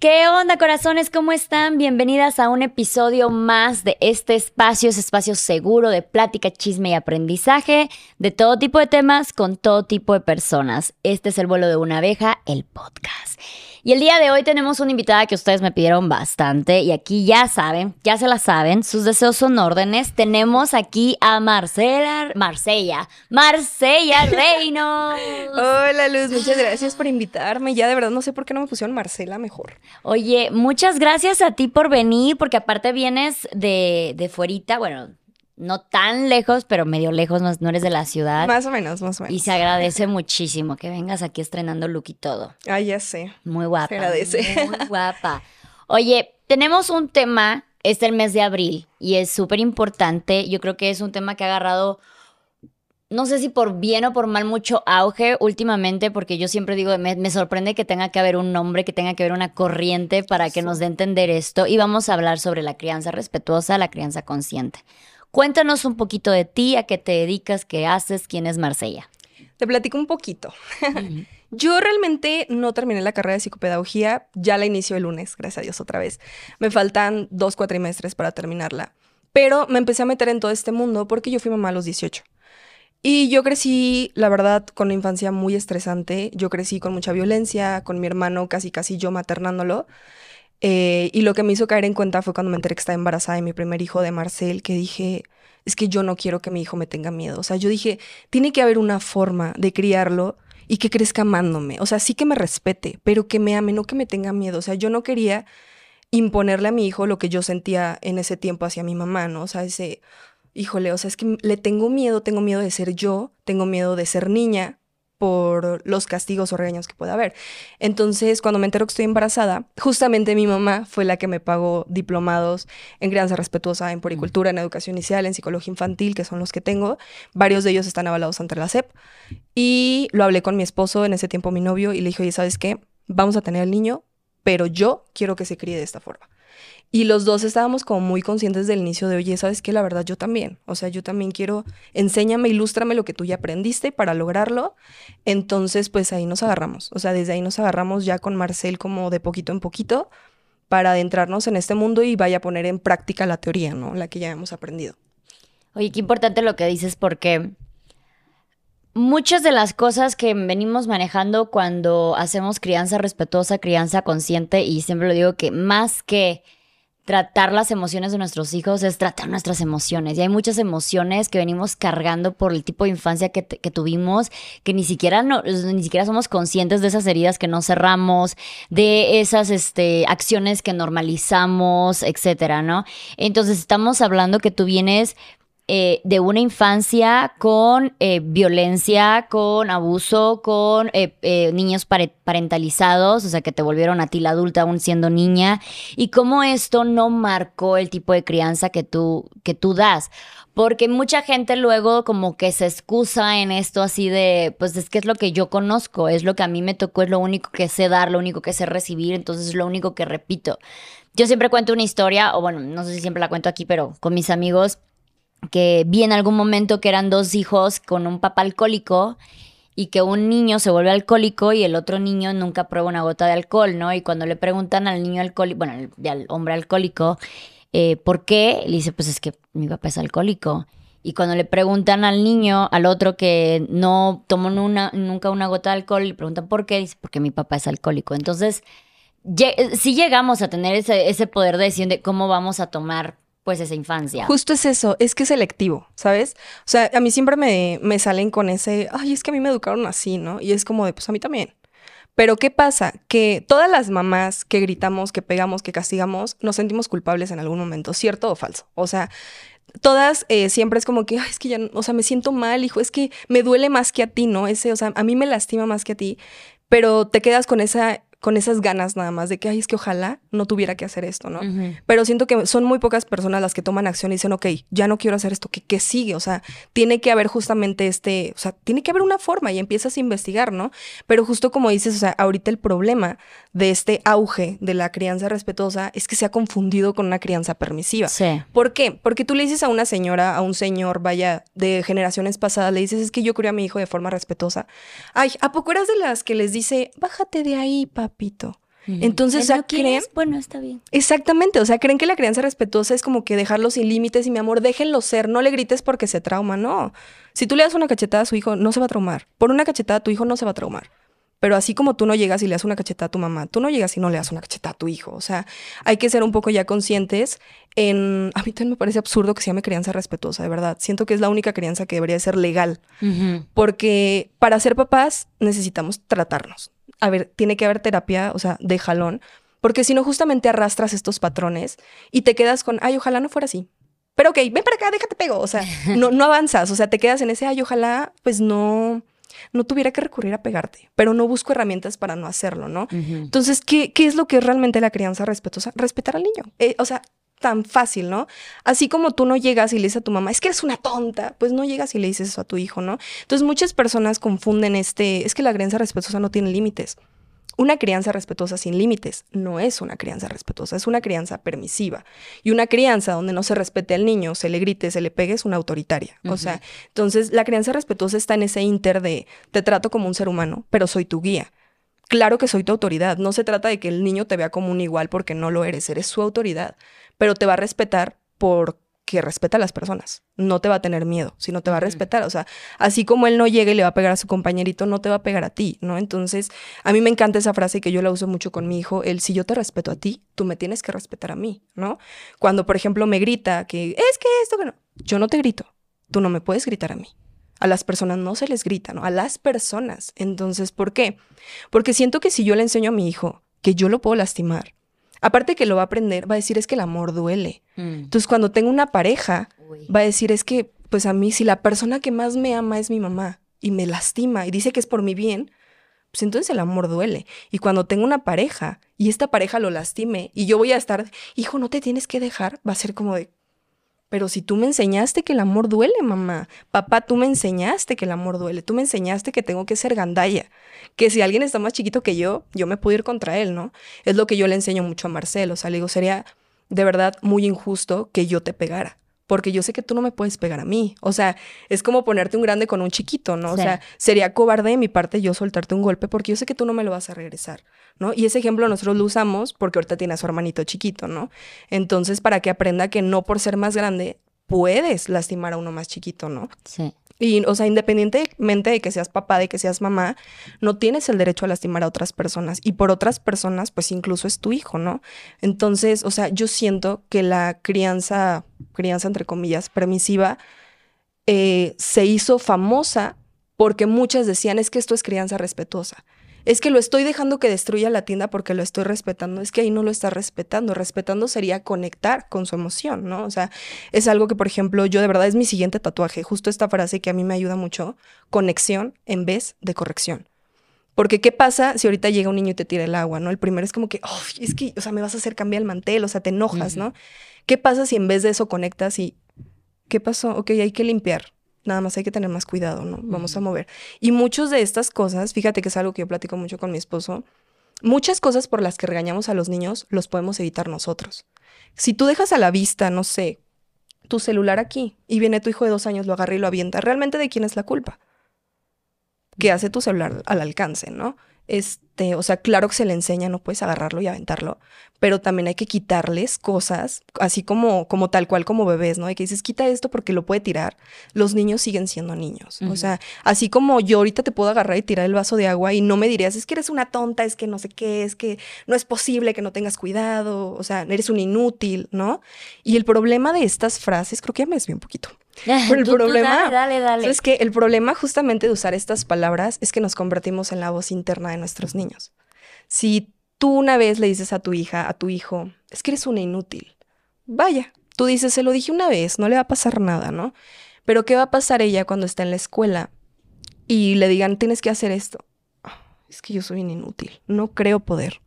¿Qué onda, corazones? ¿Cómo están? Bienvenidas a un episodio más de este espacio, ese espacio seguro de plática, chisme y aprendizaje de todo tipo de temas con todo tipo de personas. Este es el vuelo de una abeja, el podcast. Y el día de hoy tenemos una invitada que ustedes me pidieron bastante y aquí ya saben, ya se la saben, sus deseos son órdenes. Tenemos aquí a Marcela, Marcella, Marcella Reynolds. Hola Luz, muchas gracias por invitarme. Ya de verdad no sé por qué no me pusieron Marcela mejor. Oye, muchas gracias a ti por venir, porque aparte vienes de, de fuerita, bueno, no tan lejos, pero medio lejos, no, no eres de la ciudad. Más o menos, más o menos. Y se agradece muchísimo que vengas aquí estrenando look y todo. Ah, ya sé. Muy guapa. Se agradece. Muy guapa. Oye, tenemos un tema, es el mes de abril, y es súper importante. Yo creo que es un tema que ha agarrado, no sé si por bien o por mal, mucho auge últimamente, porque yo siempre digo, me, me sorprende que tenga que haber un nombre, que tenga que haber una corriente para que nos dé entender esto. Y vamos a hablar sobre la crianza respetuosa, la crianza consciente. Cuéntanos un poquito de ti, a qué te dedicas, qué haces, quién es Marsella. Te platico un poquito. Yo realmente no terminé la carrera de psicopedagogía, ya la inicio el lunes, gracias a Dios otra vez. Me faltan dos cuatrimestres para terminarla, pero me empecé a meter en todo este mundo porque yo fui mamá a los 18. Y yo crecí, la verdad, con una infancia muy estresante. Yo crecí con mucha violencia, con mi hermano casi casi yo maternándolo. Eh, y lo que me hizo caer en cuenta fue cuando me enteré que estaba embarazada de mi primer hijo de Marcel, que dije, es que yo no quiero que mi hijo me tenga miedo. O sea, yo dije, tiene que haber una forma de criarlo y que crezca amándome. O sea, sí que me respete, pero que me ame, no que me tenga miedo. O sea, yo no quería imponerle a mi hijo lo que yo sentía en ese tiempo hacia mi mamá, ¿no? O sea, ese, híjole, o sea, es que le tengo miedo, tengo miedo de ser yo, tengo miedo de ser niña, por los castigos o regaños que pueda haber. Entonces, cuando me entero que estoy embarazada, justamente mi mamá fue la que me pagó diplomados en crianza respetuosa, en poricultura, en educación inicial, en psicología infantil, que son los que tengo. Varios de ellos están avalados ante la SEP. Y lo hablé con mi esposo, en ese tiempo mi novio, y le dije, oye, ¿sabes qué? Vamos a tener el niño, pero yo quiero que se críe de esta forma. Y los dos estábamos como muy conscientes del inicio de, oye, ¿sabes qué? La verdad, yo también. O sea, yo también quiero, enséñame, ilústrame lo que tú ya aprendiste para lograrlo. Entonces, pues ahí nos agarramos. O sea, desde ahí nos agarramos ya con Marcel como de poquito en poquito para adentrarnos en este mundo y vaya a poner en práctica la teoría, ¿no? La que ya hemos aprendido. Oye, qué importante lo que dices porque muchas de las cosas que venimos manejando cuando hacemos crianza respetuosa, crianza consciente, y siempre lo digo que más que tratar las emociones de nuestros hijos es tratar nuestras emociones. Y hay muchas emociones que venimos cargando por el tipo de infancia que, que tuvimos, que ni siquiera, no, ni siquiera somos conscientes de esas heridas que no cerramos, de esas este, acciones que normalizamos, etcétera, ¿no? Entonces estamos hablando que tú vienes eh, de una infancia con eh, violencia, con abuso, con eh, niños parentalizados, o sea, que te volvieron a ti la adulta aún siendo niña, y cómo esto no marcó el tipo de crianza que tú, que tú das. Porque mucha gente luego como que se excusa en esto así de, pues es que es lo que yo conozco, es lo que a mí me tocó, es lo único que sé dar, lo único que sé recibir, entonces es lo único que repito. Yo siempre cuento una historia, o bueno, no sé si siempre la cuento aquí, pero con mis amigos, que vi en algún momento que eran dos hijos con un papá alcohólico y que un niño se vuelve alcohólico y el otro niño nunca prueba una gota de alcohol, ¿no? Y cuando le preguntan al niño alcohólico, bueno, al hombre alcohólico, eh, ¿por qué? Le dice, pues es que mi papá es alcohólico. Y cuando le preguntan al niño, al otro que no tomó nunca una gota de alcohol, le preguntan por qué, dice, porque mi papá es alcohólico. Entonces, si llegamos a tener ese, ese poder de decisión de cómo vamos a tomar pues esa infancia. Justo es eso, es que es selectivo, ¿sabes? O sea, a mí siempre me, me salen con ese, ay, es que a mí me educaron así, ¿no? Y es como de, pues a mí también. Pero ¿qué pasa? Que todas las mamás que gritamos, que pegamos, que castigamos, nos sentimos culpables en algún momento, ¿cierto o falso? O sea, todas eh, siempre es como que, ay, es que ya, o sea, me siento mal, hijo, es que me duele más que a ti, ¿no? Ese, o sea, a mí me lastima más que a ti, pero te quedas con esa con esas ganas nada más de que, ay, es que ojalá no tuviera que hacer esto, ¿no? Pero siento que son muy pocas personas las que toman acción y dicen, ok, ya no quiero hacer esto, ¿qué, ¿qué, sigue? O sea, tiene que haber justamente este, o sea, tiene que haber una forma y empiezas a investigar, ¿no? Pero justo como dices, o sea, ahorita el problema de este auge de la crianza respetuosa es que se ha confundido con una crianza permisiva. Sí. ¿Por qué? Porque tú le dices a una señora, a un señor, vaya, de generaciones pasadas, le dices, es que yo crié a mi hijo de forma respetuosa. Ay, ¿a poco eras de las que les dice, bájate de ahí, papito? Entonces, o sea, creen... Bueno, está bien. Exactamente, o sea, creen que la crianza respetuosa es como que dejarlo sin límites y mi amor, déjenlo ser, no le grites porque se trauma, no. Si tú le das una cachetada a su hijo, no se va a traumar. Por una cachetada a tu hijo no se va a traumar. Pero así como tú no llegas y le das una cachetada a tu mamá, tú no llegas y no le das una cachetada a tu hijo. O sea, hay que ser un poco ya conscientes en... A mí también me parece absurdo que se llame crianza respetuosa, de verdad. Siento que es la única crianza que debería ser legal. Porque para ser papás necesitamos tratarnos. A ver, tiene que haber terapia, o sea, de jalón. Porque si no, justamente arrastras estos patrones y te quedas con, ay, ojalá no fuera así. Pero ok, ven para acá, déjate pego. O sea, no, no avanzas. O sea, te quedas en ese, ay, ojalá, pues no no tuviera que recurrir a pegarte, pero no busco herramientas para no hacerlo, ¿no? Entonces, ¿qué, ¿qué, es lo que es realmente la crianza respetuosa? Respetar al niño. Eh, o sea, tan fácil, ¿no? Así como tú no llegas y le dices a tu mamá, es que eres una tonta, pues no llegas y le dices eso a tu hijo, ¿no? Entonces muchas personas confunden este, es que la crianza respetuosa no tiene límites. Una crianza respetuosa sin límites no es una crianza respetuosa, es una crianza permisiva. Y una crianza donde no se respete al niño, se le grite, se le pegue, es una autoritaria. O sea, entonces la crianza respetuosa está en ese inter de te trato como un ser humano, pero soy tu guía. Claro que soy tu autoridad. No se trata de que el niño te vea como un igual porque no lo eres, eres su autoridad, pero te va a respetar por que respeta a las personas. No te va a tener miedo, sino te va a respetar. O sea, así como él no llega y le va a pegar a su compañerito, no te va a pegar a ti, ¿no? Entonces, a mí me encanta esa frase que yo la uso mucho con mi hijo, el si yo te respeto a ti, tú me tienes que respetar a mí, ¿no? Cuando, por ejemplo, me grita que es que esto que no, yo no te grito, tú no me puedes gritar a mí. A las personas no se les grita, ¿no? A las personas. Entonces, ¿por qué? Porque siento que si yo le enseño a mi hijo que yo lo puedo lastimar, Aparte que lo va a aprender, va a decir es que el amor duele. Mm. Entonces, cuando tengo una pareja, va a decir es que, pues a mí, si la persona que más me ama es mi mamá y me lastima y dice que es por mi bien, pues entonces el amor duele. Y cuando tengo una pareja y esta pareja lo lastime y yo voy a estar, hijo, no te tienes que dejar, va a ser como de, pero si tú me enseñaste que el amor duele, mamá. Papá, tú me enseñaste que el amor duele. Tú me enseñaste que tengo que ser gandalla. Que si alguien está más chiquito que yo, yo me puedo ir contra él, ¿no? Es lo que yo le enseño mucho a Marcelo. O sea, le digo, sería de verdad muy injusto que yo te pegara porque yo sé que tú no me puedes pegar a mí. O sea, es como ponerte un grande con un chiquito, ¿no? O sea, sería cobarde de mi parte yo soltarte un golpe porque yo sé que tú no me lo vas a regresar, ¿no? Y ese ejemplo nosotros lo usamos porque ahorita tiene a su hermanito chiquito, ¿no? Entonces, para que aprenda que no por ser más grande puedes lastimar a uno más chiquito, ¿no? Sí. Y, o sea, independientemente de que seas papá, de que seas mamá, no tienes el derecho a lastimar a otras personas. Y por otras personas, pues incluso es tu hijo, ¿no? Entonces, o sea, yo siento que la crianza, crianza entre comillas, permisiva, eh, se hizo famosa porque muchas decían, es que esto es crianza respetuosa es que lo estoy dejando que destruya la tienda porque lo estoy respetando, es que ahí no lo está respetando. Respetando sería conectar con su emoción, ¿no? O sea, es algo que, por ejemplo, yo de verdad es mi siguiente tatuaje, justo esta frase que a mí me ayuda mucho, conexión en vez de corrección. Porque ¿qué pasa si ahorita llega un niño y te tira el agua, ¿no? El primero es como que, oh, es que, o sea, me vas a hacer cambiar el mantel, o sea, te enojas, ¿no? ¿Qué pasa si en vez de eso conectas y, ¿qué pasó? Ok, hay que limpiar nada más hay que tener más cuidado, ¿no? Vamos a mover. Y muchas de estas cosas, fíjate que es algo que yo platico mucho con mi esposo, muchas cosas por las que regañamos a los niños los podemos evitar nosotros. Si tú dejas a la vista, no sé, tu celular aquí y viene tu hijo de dos años, lo agarra y lo avienta, ¿realmente de quién es la culpa? Que hace tu celular al alcance, ¿no? Este, o sea, claro que se le enseña, no puedes agarrarlo y aventarlo, pero también hay que quitarles cosas, así como, como tal cual como bebés, ¿no? Hay que dices, quita esto porque lo puede tirar. Los niños siguen siendo niños. O sea, así como yo ahorita te puedo agarrar y tirar el vaso de agua y no me dirías, es que eres una tonta, es que no sé qué, es que no es posible que no tengas cuidado, o sea, eres un inútil, ¿no? Y el problema de estas frases, creo que ya me desvié un poquito. Pero el problema dale, dale, es que el problema justamente de usar estas palabras es que nos convertimos en la voz interna de nuestros niños. Si tú una vez le dices a tu hija, a tu hijo, es que eres una inútil. Vaya, tú dices, se lo dije una vez, no le va a pasar nada, ¿no? Pero ¿qué va a pasar ella cuando está en la escuela y le digan, tienes que hacer esto? Ah, es que yo soy un inútil, no creo poder.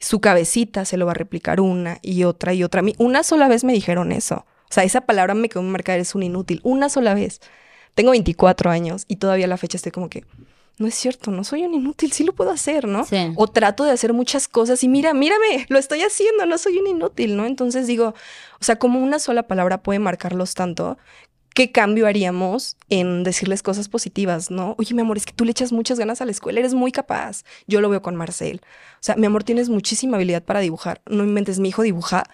Su cabecita se lo va a replicar una y otra y otra. A mí una sola vez me dijeron eso. O sea, esa palabra me quedó marcada, eres un inútil. Una sola vez. Tengo 24 años y todavía a la fecha estoy como que, no es cierto, no soy un inútil, sí lo puedo hacer, ¿no? O trato de hacer muchas cosas y mira, mírame, lo estoy haciendo, no soy un inútil, ¿no? Entonces digo, o sea, como una sola palabra puede marcarlos tanto ¿qué cambio haríamos en decirles cosas positivas, no? Oye, mi amor, es que tú le echas muchas ganas a la escuela, eres muy capaz. Yo lo veo con Marcel. O sea, mi amor, tienes muchísima habilidad para dibujar. No inventes, mi hijo dibuja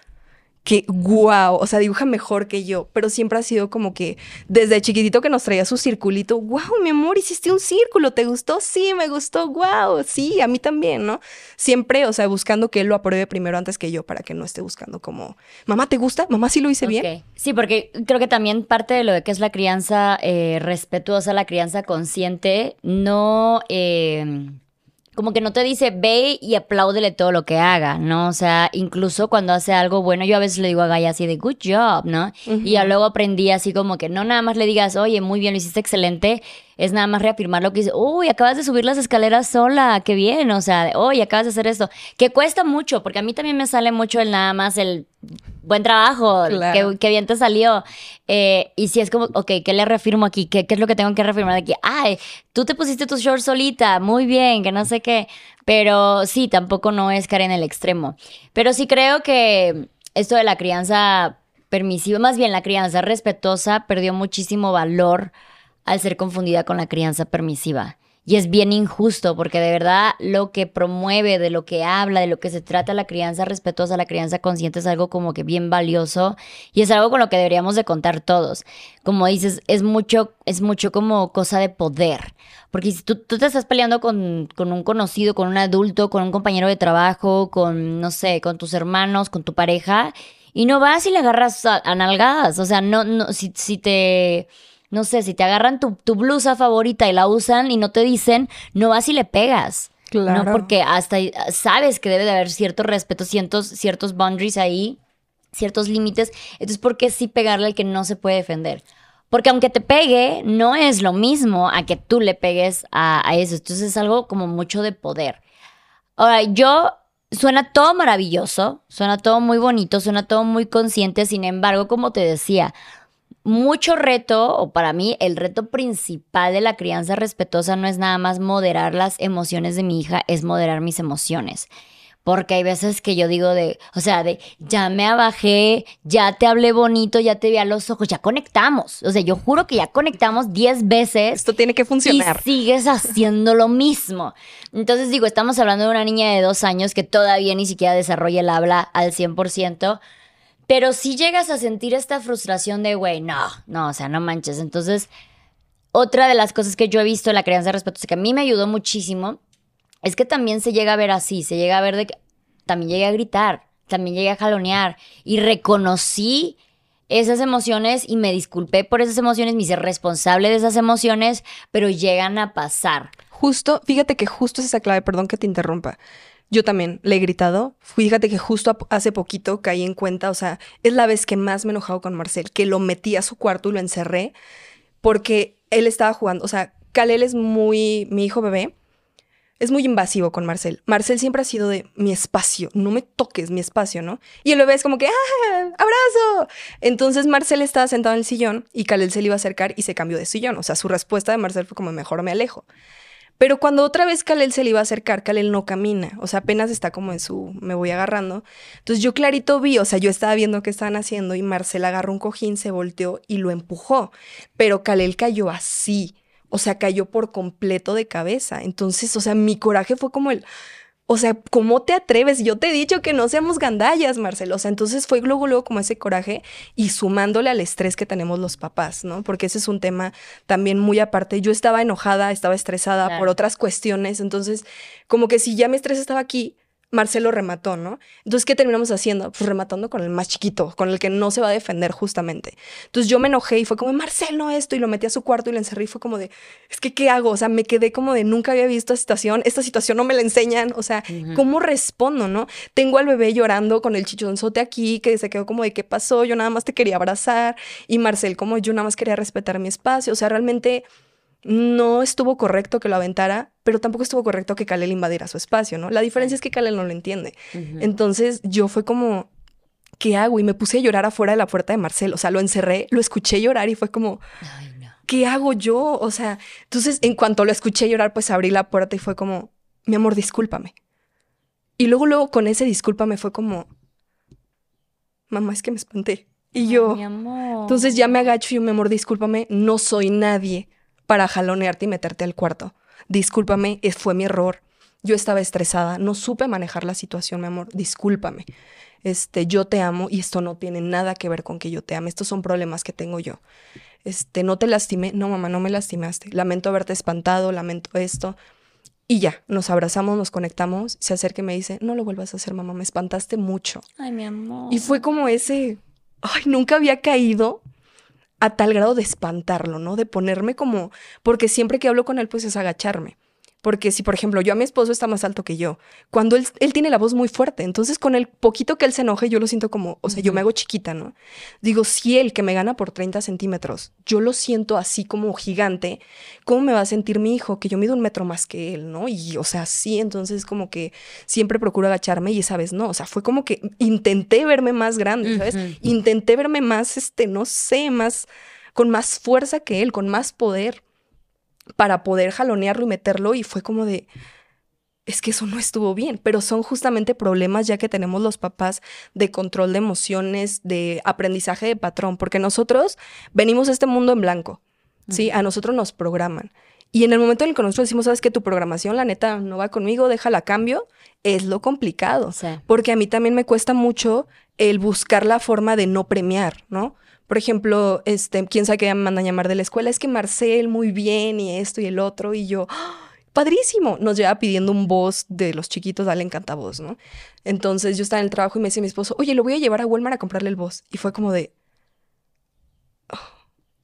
que wow, o sea, dibuja mejor que yo, pero siempre ha sido como que desde chiquitito que nos traía su circulito, wow, mi amor, hiciste un círculo, ¿te gustó? Sí, me gustó, wow, sí, a mí también, ¿no? Siempre, o sea, buscando que él lo apruebe primero antes que yo, para que no esté buscando como, mamá, ¿te gusta? Mamá, sí lo hice bien. Sí, porque creo que también parte de lo de que es la crianza eh, respetuosa, la crianza consciente, no... Eh como que no te dice ve y apláudele todo lo que haga, ¿no? O sea, incluso cuando hace algo bueno, yo a veces le digo a Gaia así de good job, ¿no? Y ya luego aprendí así como que no nada más le digas, oye, muy bien, lo hiciste excelente, es nada más reafirmar lo que dice, uy, acabas de subir las escaleras sola, qué bien, o sea, oye, acabas de hacer esto, que cuesta mucho, porque a mí también me sale mucho el nada más el buen trabajo, qué, bien te salió. Eh, y si es como, ok, ¿qué le reafirmo aquí? ¿Qué, ¿Qué, es lo que tengo que reafirmar aquí? Ay, tú te pusiste tus shorts solita, muy bien, que no sé qué. Pero sí, tampoco no es caer en el extremo. Pero sí creo que esto de la crianza permisiva, más bien la crianza respetuosa, perdió muchísimo valor al ser confundida con la crianza permisiva. Y es bien injusto porque de verdad lo que promueve, de lo que habla, de lo que se trata la crianza respetuosa, la crianza consciente es algo como que bien valioso y es algo con lo que deberíamos de contar todos. Como dices, es mucho, es mucho como cosa de poder. Porque si tú, te estás peleando con, con, un conocido, con un adulto, con un compañero de trabajo, con, no sé, con tus hermanos, con tu pareja, y no vas y le agarras a, a nalgadas. O sea, no, no, si, si te no sé, si te agarran tu, blusa favorita y la usan y no te dicen, no vas y le pegas. Claro. ¿no? Porque hasta sabes que debe de haber cierto respeto, ciertos, ciertos boundaries ahí, ciertos límites. Entonces, ¿por qué sí pegarle al que no se puede defender? Porque aunque te pegue, no es lo mismo a que tú le pegues a, a eso. Entonces es algo como mucho de poder. Ahora, yo suena todo maravilloso, suena todo muy bonito, suena todo muy consciente. Sin embargo, como te decía, mucho reto, o para mí el reto principal de la crianza respetuosa no es nada más moderar las emociones de mi hija, es moderar mis emociones. Porque hay veces que yo digo de, o sea, de ya me abajé, ya te hablé bonito, ya te vi a los ojos, ya conectamos. O sea, yo juro que ya conectamos 10 veces. Esto tiene que funcionar. Y sigues haciendo lo mismo. Entonces digo, estamos hablando de una niña de dos años que todavía ni siquiera desarrolla el habla al 100%. Pero si llegas a sentir esta frustración de, güey, no, no, o sea, no manches. Entonces, otra de las cosas que yo he visto en la crianza de respeto, que a mí me ayudó muchísimo, es que también se llega a ver así, se llega a ver de que también llegué a gritar, también llegué a jalonear y reconocí esas emociones y me disculpé por esas emociones, me hice responsable de esas emociones, pero llegan a pasar. Justo, fíjate que justo es esa clave, perdón que te interrumpa. Yo también le he gritado. Fíjate que justo hace poquito caí en cuenta, o sea, es la vez que más me he enojado con Marcel, que lo metí a su cuarto y lo encerré porque él estaba jugando. O sea, Kalel es muy, mi hijo bebé, es muy invasivo con Marcel. Marcel siempre ha sido de mi espacio, no me toques mi espacio, ¿no? Y el bebé es como que, ¡ah! ¡Abrazo! Entonces Marcel estaba sentado en el sillón y Kalel se le iba a acercar y se cambió de sillón. O sea, su respuesta de Marcel fue como, mejor me alejo. Pero cuando otra vez Kalel se le iba a acercar, Kalel no camina, o sea, apenas está como en su, me voy agarrando. Entonces yo clarito vi, o sea, yo estaba viendo qué estaban haciendo y Marcel agarró un cojín, se volteó y lo empujó, pero Kalel cayó así, o sea, cayó por completo de cabeza. Entonces, o sea, mi coraje fue como el, o sea, ¿cómo te atreves? Yo te he dicho que no seamos gandallas, Marcelo. O sea, entonces fue luego, luego como ese coraje y sumándole al estrés que tenemos los papás, ¿no? Porque ese es un tema también muy aparte. Yo estaba enojada, estaba estresada por otras cuestiones. Entonces, como que si ya mi estrés estaba aquí, Marcelo remató, ¿no? Entonces, ¿qué terminamos haciendo? Pues rematando con el más chiquito, con el que no se va a defender justamente. Entonces yo me enojé y fue como, Marcelo, esto, y lo metí a su cuarto y lo encerré y fue como de, es que, ¿qué hago? O sea, me quedé como de, nunca había visto esta situación, esta situación no me la enseñan, o sea, ¿cómo respondo, no? Tengo al bebé llorando con el chichonzote aquí, que se quedó como de, ¿qué pasó? Yo nada más te quería abrazar, y Marcel como yo nada más quería respetar mi espacio, o sea, realmente no estuvo correcto que lo aventara, pero tampoco estuvo correcto que Kalel invadiera su espacio, ¿no? La diferencia es que Kalel no lo entiende. Entonces yo fue como, ¿qué hago? Y me puse a llorar afuera de la puerta de Marcel, o sea, lo encerré, lo escuché llorar y fue como, ¿qué hago yo? O sea, entonces en cuanto lo escuché llorar, pues abrí la puerta y fue como, mi amor, discúlpame. Y luego, luego con ese discúlpame fue como, mamá, es que me espanté. Y yo, Mi amor. entonces ya me agacho y yo, mi amor, discúlpame, no soy nadie para jalonearte y meterte al cuarto. Discúlpame, es- fue mi error. Yo estaba estresada, no supe manejar la situación, mi amor, discúlpame. Este, yo te amo y esto no tiene nada que ver con que yo te ame, estos son problemas que tengo yo. Este, no te lastimé, no mamá, no me lastimaste. Lamento haberte espantado, lamento esto. Y ya, nos abrazamos, nos conectamos, se acerca y me dice, no lo vuelvas a hacer, mamá, me espantaste mucho. Ay, mi amor. Y fue como ese, ay, nunca había caído a tal grado de espantarlo, ¿no? De ponerme como, porque siempre que hablo con él, pues es agacharme. Porque si, por ejemplo, yo a mi esposo está más alto que yo, cuando él, él tiene la voz muy fuerte, entonces con el poquito que él se enoje, yo lo siento como, o sea, yo me hago chiquita, ¿no? Digo, si él que me gana por 30 centímetros, yo lo siento así como gigante, ¿cómo me va a sentir mi hijo? Que yo mido un metro más que él, ¿no? Y, o sea, sí, entonces como que siempre procuro agacharme y esa vez no, o sea, fue como que intenté verme más grande, ¿sabes? Intenté verme más, este, no sé, más, con más fuerza que él, con más poder, para poder jalonearlo y meterlo y fue como de, es que eso no estuvo bien, pero son justamente problemas ya que tenemos los papás de control de emociones, de aprendizaje de patrón, porque nosotros venimos a este mundo en blanco, ¿sí? A nosotros nos programan. Y en el momento en el que nosotros decimos, sabes que tu programación, la neta, no va conmigo, déjala a cambio, es lo complicado. Sí. Porque a mí también me cuesta mucho el buscar la forma de no premiar, ¿no? Por ejemplo, este, quién sabe qué me mandan a llamar de la escuela, es que Marcel muy bien y esto y el otro, y yo, padrísimo, nos lleva pidiendo un voz de los chiquitos, dale encantavoz, ¿no? Entonces yo estaba en el trabajo y me dice mi esposo, oye, lo voy a llevar a Walmart a comprarle el voz. Y fue como de, "Oh,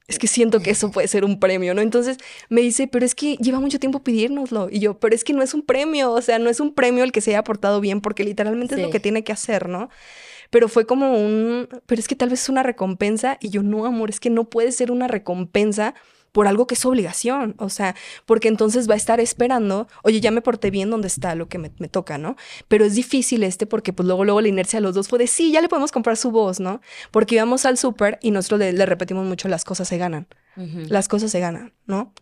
es que siento que eso puede ser un premio, ¿no? Entonces me dice, pero es que lleva mucho tiempo pidiérnoslo. Y yo, pero es que no es un premio, o sea, no es un premio el que se haya portado bien, porque literalmente es lo que tiene que hacer, ¿no? Pero fue como un, pero es que tal vez es una recompensa. Y yo, no, amor, es que no puede ser una recompensa por algo que es obligación, o sea, porque entonces va a estar esperando, oye, ya me porté bien donde está lo que me, me toca, ¿no? Pero es difícil este porque pues luego, luego la inercia de los dos fue de, sí, ya le podemos comprar su voz, ¿no? Porque íbamos al súper y nosotros le, le repetimos mucho, las cosas se ganan, las cosas se ganan, ¿no?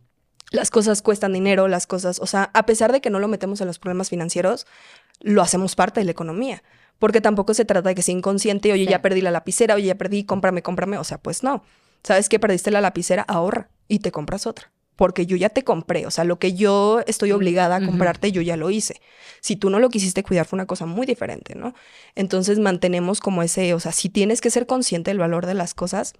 Las cosas cuestan dinero, las cosas, o sea, a pesar de que no lo metemos en los problemas financieros, lo hacemos parte de la economía. Porque tampoco se trata de que sea inconsciente, oye, Sí. ya perdí la lapicera, oye, ya perdí, cómprame, cómprame. O sea, pues no. ¿Sabes qué? Perdiste la lapicera, ahorra y te compras otra. Porque yo ya te compré. O sea, lo que yo estoy obligada a comprarte, yo ya lo hice. Si tú no lo quisiste cuidar, fue una cosa muy diferente, ¿no? Entonces mantenemos como ese, o sea, si tienes que ser consciente del valor de las cosas,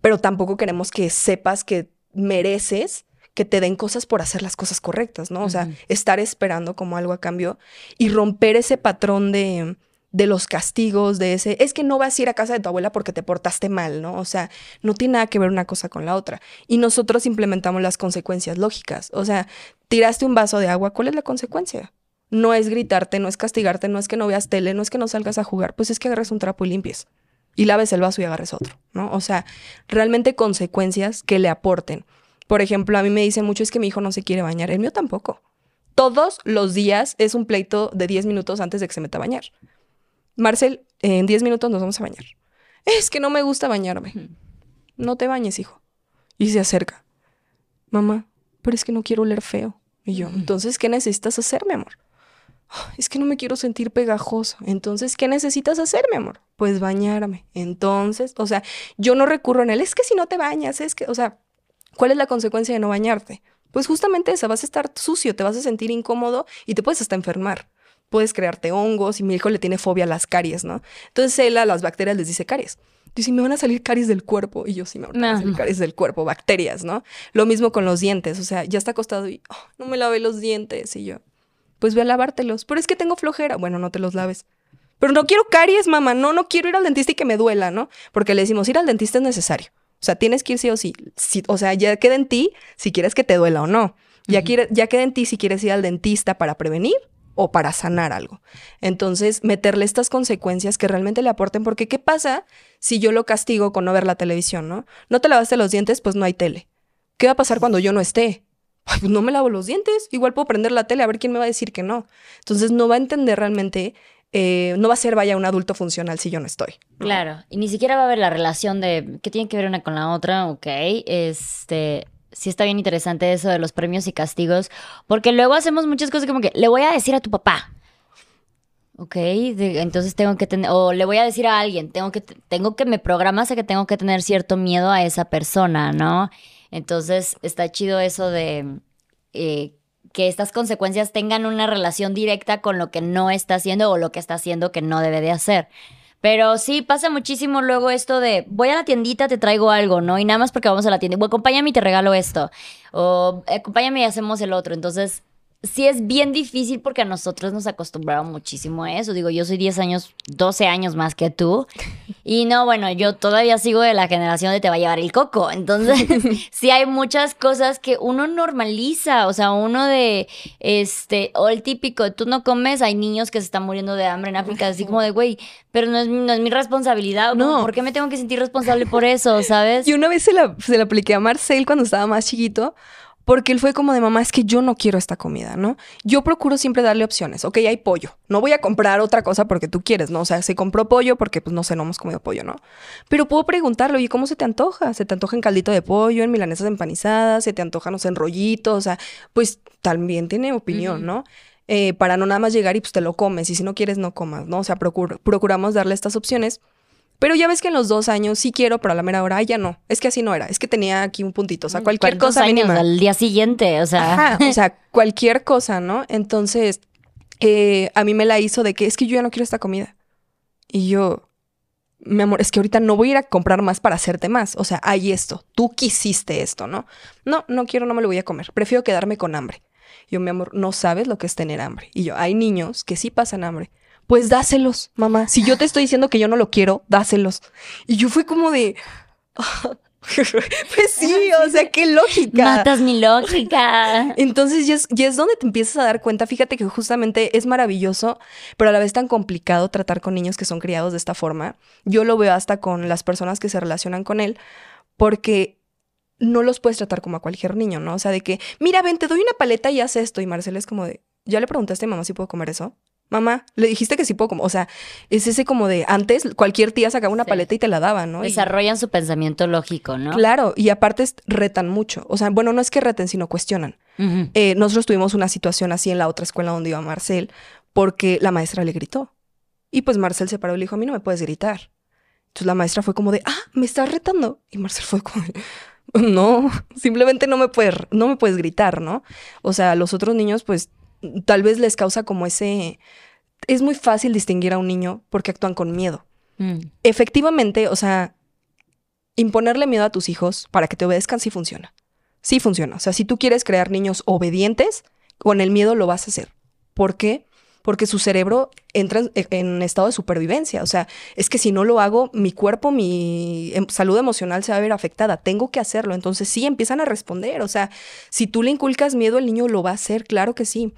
pero tampoco queremos que sepas que mereces que te den cosas por hacer las cosas correctas, ¿no? O sea, estar esperando como algo a cambio y romper ese patrón de, de los castigos, de ese, es que no vas a ir a casa de tu abuela porque te portaste mal, ¿no? O sea, no tiene nada que ver una cosa con la otra. Y nosotros implementamos las consecuencias lógicas. O sea, tiraste un vaso de agua, ¿cuál es la consecuencia? No es gritarte, no es castigarte, no es que no veas tele, no es que no salgas a jugar, pues es que agarres un trapo y limpies. Y laves el vaso y agarres otro, ¿no? O sea, realmente consecuencias que le aporten. Por ejemplo, a mí me dicen mucho es que mi hijo no se quiere bañar, el mío tampoco. Todos los días es un pleito de 10 minutos antes de que se meta a bañar. Marcel, en 10 minutos nos vamos a bañar. Es que no me gusta bañarme. No te bañes, hijo. Y se acerca. Mamá, pero es que no quiero oler feo. Y yo, entonces, ¿qué necesitas hacer, mi amor? "Ah, Es que no me quiero sentir pegajoso. Entonces, ¿qué necesitas hacer, mi amor? Pues bañarme. Entonces, o sea, yo no recurro en él. Es que si no te bañas, es que, o sea, ¿cuál es la consecuencia de no bañarte? Pues justamente esa, vas a estar sucio, te vas a sentir incómodo y te puedes hasta enfermar. Puedes crearte hongos y mi hijo le tiene fobia a las caries, ¿no? Entonces él a las bacterias les dice caries. Dice, me van a salir caries del cuerpo. Y yo sí me van a No. salir caries del cuerpo, bacterias, ¿no? Lo mismo con los dientes. O sea, ya está acostado y "Oh, no me lavé los dientes. Y yo, pues ve a lavártelos. Pero es que tengo flojera. Bueno, no te los laves. Pero no quiero caries, mamá. No, no quiero ir al dentista y que me duela, ¿no? Porque le decimos, ir al dentista es necesario. O sea, tienes que ir sí o sí. Sí, o sea, ya queda en ti si quieres que te duela o no. Ya, quiere- ya queda en ti si quieres ir al dentista para prevenir o para sanar algo. Entonces, meterle estas consecuencias que realmente le aporten, porque ¿qué pasa si yo lo castigo con no ver la televisión, no? No te lavaste los dientes, pues no hay tele. ¿Qué va a pasar cuando yo no esté? Ay, pues no me lavo los dientes, igual puedo prender la tele, a ver quién me va a decir que no. Entonces, no va a entender realmente, eh, no va a ser, vaya, un adulto funcional si yo no estoy. Claro, y ni siquiera va a haber la relación de qué tiene que ver una con la otra, ok. Este, sí está bien interesante eso de los premios y castigos, porque luego hacemos muchas cosas como que le voy a decir a tu papá. Ok, de- entonces tengo que tener, o le voy a decir a alguien, tengo que, tengo que, me programas a que tengo que tener cierto miedo a esa persona, ¿no? Entonces está chido eso de eh, que estas consecuencias tengan una relación directa con lo que no está haciendo o lo que está haciendo que no debe de hacer. Pero sí, pasa muchísimo luego esto de voy a la tiendita, te traigo algo, ¿no? Y nada más porque vamos a la tienda, bueno, acompáñame y te regalo esto. O acompáñame y hacemos el otro. Entonces, sí es bien difícil porque a nosotros nos acostumbraron muchísimo a eso. Digo, yo soy 10 años, 12 años más que tú. Y no, bueno, yo todavía sigo de la generación de te va a llevar el coco. Entonces, sí hay muchas cosas que uno normaliza. O sea, uno de, este, o el típico, tú no comes, hay niños que se están muriendo de hambre en África, así como de, güey, pero no es, no es mi responsabilidad. No. ¿Por qué me tengo que sentir responsable por eso, sabes? Y una vez se la, se la apliqué a Marcel cuando estaba más chiquito, porque él fue como de mamá, es que yo no quiero esta comida, ¿no? Yo procuro siempre darle opciones. Ok, hay pollo. No voy a comprar otra cosa porque tú quieres, ¿no? O sea, se compró pollo porque, pues, no sé, no hemos comido pollo, ¿no? Pero puedo preguntarle, oye, ¿cómo se te antoja? ¿Se te antoja en caldito de pollo, en milanesas empanizadas? ¿Se te antoja, no sé, en rollitos? O sea, pues también tiene opinión. ¿no? Eh, para no nada más llegar y pues te lo comes. Y si no quieres, no comas, ¿no? O sea, procur- procuramos darle estas opciones. Pero ya ves que en los dos años sí quiero, pero a la mera hora ya no. Es que así no era. Es que tenía aquí un puntito. O sea, cualquier ¿Cuántos cosa años? mínima. Al día siguiente, o sea. Ajá, o sea, cualquier cosa, ¿no? Entonces, eh, a mí me la hizo de que es que yo ya no quiero esta comida. Y yo, mi amor, es que ahorita no voy a ir a comprar más para hacerte más. O sea, hay esto. Tú quisiste esto, ¿no? No, no quiero, no me lo voy a comer. Prefiero quedarme con hambre. Yo, mi amor, no sabes lo que es tener hambre. Y yo, hay niños que sí pasan hambre. Pues dáselos, mamá. Si yo te estoy diciendo que yo no lo quiero, dáselos. Y yo fui como de. pues sí, o sea, qué lógica. Matas mi lógica. Entonces ya es, ya es donde te empiezas a dar cuenta, fíjate que justamente es maravilloso, pero a la vez tan complicado tratar con niños que son criados de esta forma. Yo lo veo hasta con las personas que se relacionan con él, porque no los puedes tratar como a cualquier niño, ¿no? O sea, de que, mira, ven, te doy una paleta y haz esto. Y Marcela es como de, ¿ya le preguntaste a mamá si puedo comer eso? Mamá, le dijiste que sí puedo comer. O sea, es ese como de, antes cualquier tía sacaba una Sí. paleta y te la daba, ¿no? Y- Desarrollan su pensamiento lógico, ¿no? Claro, y aparte retan mucho. O sea, bueno, no es que reten, sino cuestionan. Eh, nosotros tuvimos una situación así en la otra escuela donde iba Marcel, porque la maestra le gritó. Y pues Marcel se paró y le dijo, a mí no me puedes gritar. Entonces la maestra fue como de, ah, me estás retando. Y Marcel fue como de, no, simplemente no me puedes, no me puedes gritar, ¿no? O sea, los otros niños, pues, tal vez les causa como ese... Es muy fácil distinguir a un niño porque actúan con miedo Mm. efectivamente, o sea, imponerle miedo a tus hijos para que te obedezcan sí funciona. Sí funciona. O sea, si tú quieres crear niños obedientes, con el miedo lo vas a hacer. ¿Por qué? Porque su cerebro entra en, en estado de supervivencia. O sea, es que si no lo hago, mi cuerpo, mi em- salud emocional se va a ver afectada. Tengo que hacerlo. Entonces sí empiezan a responder. O sea, si tú le inculcas miedo, el niño lo va a hacer, claro que sí.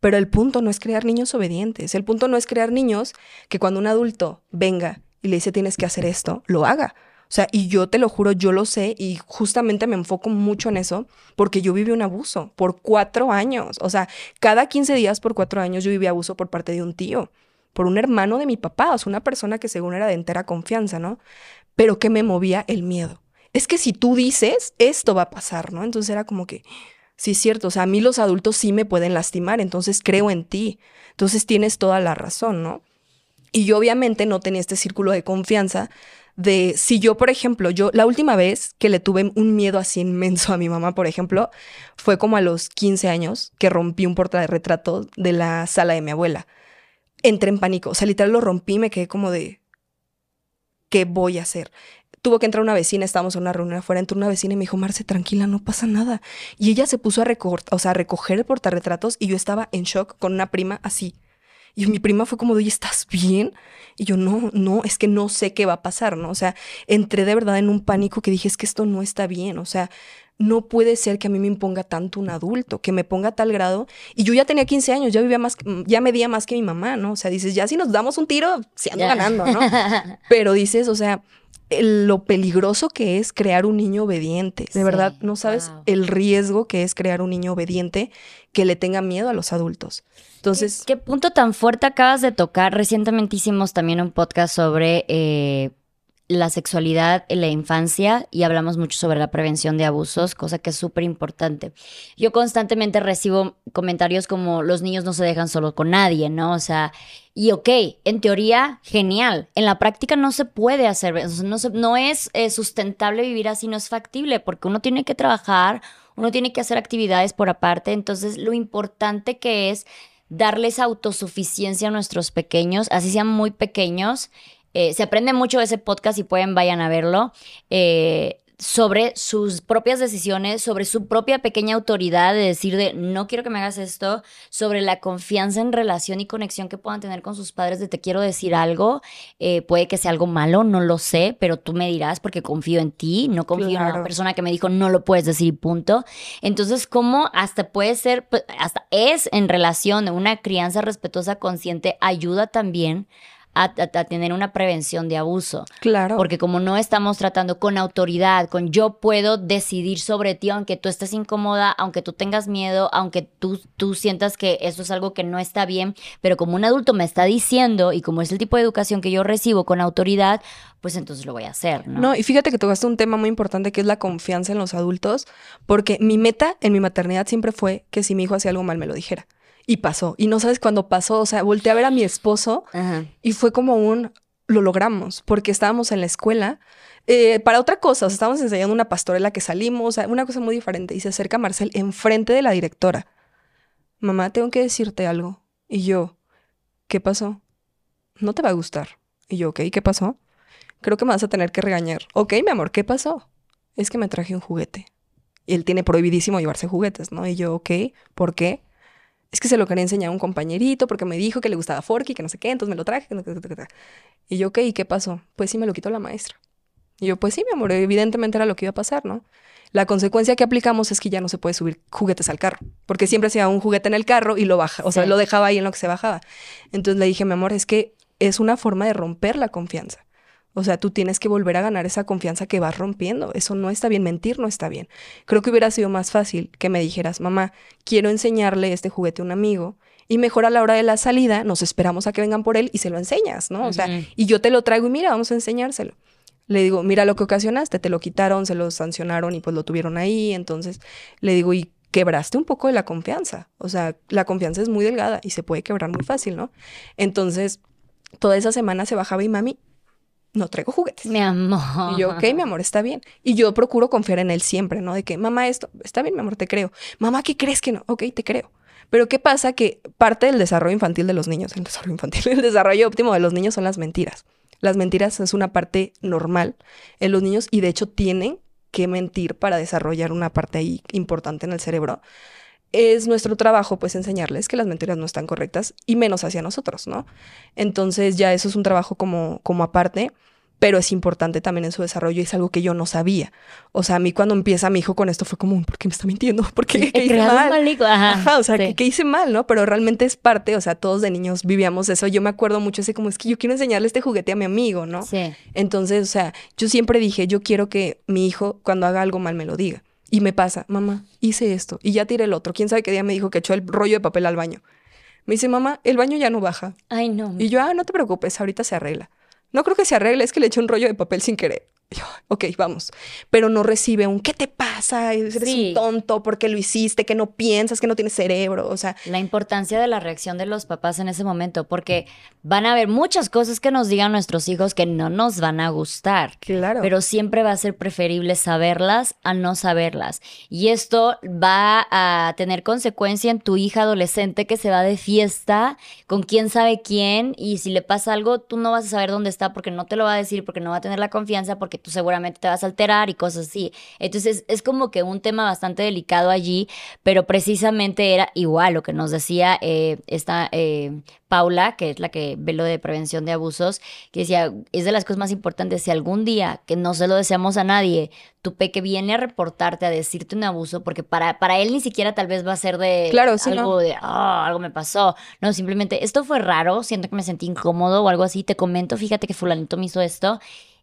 Pero el punto no es crear niños obedientes. El punto no es crear niños que cuando un adulto venga y le dice tienes que hacer esto, lo haga. O sea, y yo te lo juro, yo lo sé y justamente me enfoco mucho en eso porque yo viví un abuso por cuatro años. O sea, cada 15 días por cuatro años yo viví abuso por parte de un tío, por un hermano de mi papá, o sea, una persona que según era de entera confianza, ¿no? Pero que me movía el miedo. Es que si tú dices, esto va a pasar, ¿no? Entonces era como que, sí es cierto, o sea, a mí los adultos sí me pueden lastimar, entonces creo en ti. Entonces tienes toda la razón, ¿no? Y yo obviamente no tenía este círculo de confianza de si yo, por ejemplo, yo la última vez que le tuve un miedo así inmenso a mi mamá, por ejemplo, fue como a los 15 años que rompí un portarretrato de la sala de mi abuela. Entré en pánico, o sea, literal lo rompí me quedé como de, ¿qué voy a hacer? Tuvo que entrar una vecina, estábamos en una reunión afuera, entró una vecina y me dijo, Marce, tranquila, no pasa nada. Y ella se puso a, o sea, a recoger el portarretratos y yo estaba en shock con una prima así. Y mi prima fue como, oye, ¿estás bien? Y yo, no, no, es que no sé qué va a pasar, ¿no? O sea, entré de verdad en un pánico que dije, es que esto no está bien, o sea, no puede ser que a mí me imponga tanto un adulto, que me ponga a tal grado. Y yo ya tenía 15 años, ya vivía más, ya medía más que mi mamá, ¿no? O sea, dices, ya si nos damos un tiro, se ando ganando, ¿no? Pero dices, o sea, lo peligroso que es crear un niño obediente. De Sí, verdad, no sabes wow. el riesgo que es crear un niño obediente que le tenga miedo a los adultos. Entonces, ¿Qué, qué punto tan fuerte acabas de tocar? Recientemente hicimos también un podcast sobre eh, la sexualidad en la infancia y hablamos mucho sobre la prevención de abusos, cosa que es súper importante. Yo constantemente recibo comentarios como los niños no se dejan solo con nadie, ¿no? O sea, y ok, en teoría, genial. En la práctica no se puede hacer, no, no es eh, sustentable vivir así, no es factible, porque uno tiene que trabajar, uno tiene que hacer actividades por aparte, entonces lo importante que es darles autosuficiencia a nuestros pequeños, así sean muy pequeños, eh, se aprende mucho de ese podcast y pueden, vayan a verlo. Eh, sobre sus propias decisiones, sobre su propia pequeña autoridad de decir de no quiero que me hagas esto, sobre la confianza en relación y conexión que puedan tener con sus padres de te quiero decir algo, eh, puede que sea algo malo, no lo sé, pero tú me dirás porque confío en ti, no confío en una persona que me dijo no lo puedes decir, punto. Entonces, ¿cómo hasta puede ser, pues, hasta es en relación de una crianza respetuosa, consciente, ayuda también a, tener una prevención de abuso. Claro. Porque como no estamos tratando con autoridad, con yo puedo decidir sobre ti, aunque tú estés incómoda, aunque tú tengas miedo, aunque tú, tú sientas que eso es algo que no está bien, pero como un adulto me está diciendo y como es el tipo de educación que yo recibo con autoridad, pues entonces lo voy a hacer, ¿no? No, y fíjate que tocaste un tema muy importante que es la confianza en los adultos, porque mi meta en mi maternidad siempre fue que si mi hijo hacía algo mal me lo dijera. Y pasó. Y no sabes cuándo pasó. O sea, volteé a ver a mi esposo y fue como un, lo logramos, porque estábamos en la escuela. Eh, para otra cosa, o sea, estábamos enseñando una pastorela que salimos, o sea, una cosa muy diferente. Y se acerca Marcel enfrente de la directora. Mamá, tengo que decirte algo. Y yo, ¿qué pasó? No te va a gustar. Y yo, ok, ¿qué pasó? Creo que me vas a tener que regañar. Ok, mi amor, ¿qué pasó? Es que me traje un juguete. Y él tiene prohibidísimo llevarse juguetes, ¿no? Y yo, ok, ¿por qué? Es que se lo quería enseñar a un compañerito porque me dijo que le gustaba Forky, que no sé qué, entonces me lo traje. Y yo, ¿qué? ¿Y qué pasó? Pues sí, me lo quitó la maestra. Y yo, pues sí, mi amor, evidentemente era lo que iba a pasar, ¿no? La consecuencia que aplicamos es que ya no se puede subir juguetes al carro, porque siempre hacía un juguete en el carro y lo baja, o sea, lo dejaba ahí en lo que se bajaba. Entonces le dije, mi amor, es que es una forma de romper la confianza. O sea, tú tienes que volver a ganar esa confianza que vas rompiendo. Eso no está bien, mentir no está bien. Creo que hubiera sido más fácil que me dijeras, mamá, quiero enseñarle este juguete a un amigo y mejor a la hora de la salida nos esperamos a que vengan por él y se lo enseñas, ¿no? O sea, y yo te lo traigo y mira, vamos a enseñárselo. Le digo, mira lo que ocasionaste, te lo quitaron, se lo sancionaron y pues lo tuvieron ahí. Entonces le digo, y quebraste un poco de la confianza. O sea, la confianza es muy delgada y se puede quebrar muy fácil, ¿no? Entonces, toda esa semana se bajaba y mami, no traigo juguetes. Mi amor. Y yo, ok, mi amor, está bien. Y yo procuro confiar en él siempre, ¿no? De que, mamá, esto, está bien, mi amor, te creo. Mamá, ¿qué crees que no? Ok, te creo. Pero ¿qué pasa? Que parte del desarrollo infantil de los niños, el desarrollo infantil, el desarrollo óptimo de los niños son las mentiras. Las mentiras es una parte normal en los niños y de hecho tienen que mentir para desarrollar una parte ahí importante en el cerebro es nuestro trabajo pues enseñarles que las mentiras no están correctas y menos hacia nosotros, ¿no? Entonces ya eso es un trabajo como, como aparte pero es importante también en su desarrollo y es algo que yo no sabía. O sea, a mí cuando empieza mi hijo con esto fue como, ¿por qué me está mintiendo? ¿Por qué, ¿qué hice mal? Ajá. o sea, ¿qué, hice mal, no? Pero realmente es parte, o sea, todos de niños vivíamos eso. Yo me acuerdo mucho ese como, es que yo quiero enseñarle este juguete a mi amigo, ¿no? Sí. Entonces, o sea, yo siempre dije, yo quiero que mi hijo cuando haga algo mal me lo diga. Y me pasa, mamá, hice esto y ya tiré el otro. ¿Quién sabe qué día me dijo que echó el rollo de papel al baño? Me dice, mamá, el baño ya no baja. Ay, no. Y yo, ah, no te preocupes, ahorita se arregla. No creo que se arregle, es que le eché un rollo de papel sin querer. Ok, vamos. Pero no recibe un ¿qué te pasa? Eres un tonto porque lo hiciste, que no piensas, que no tienes cerebro. O sea. La importancia de la reacción de los papás en ese momento, porque van a haber muchas cosas que nos digan nuestros hijos que no nos van a gustar. Claro. Pero siempre va a ser preferible saberlas a no saberlas. Y esto va a tener consecuencia en tu hija adolescente que se va de fiesta con quién sabe quién. Y si le pasa algo, tú no vas a saber dónde está porque no te lo va a decir, porque no va a tener la confianza, porque tú seguramente te vas a alterar y cosas así. Entonces es como que un tema bastante delicado allí, pero precisamente era igual lo que nos decía eh, esta eh, Paula, que es la que ve lo de prevención de abusos, que decía, es de las cosas más importantes, si algún día, que no se lo deseamos a nadie, tu peque viene a reportarte, a decirte un abuso, porque para, para él ni siquiera tal vez va a ser de claro, algo de, oh, algo me pasó. No, simplemente, esto fue raro, siento que me sentí incómodo o algo así, te comento, fíjate que fulanito me hizo esto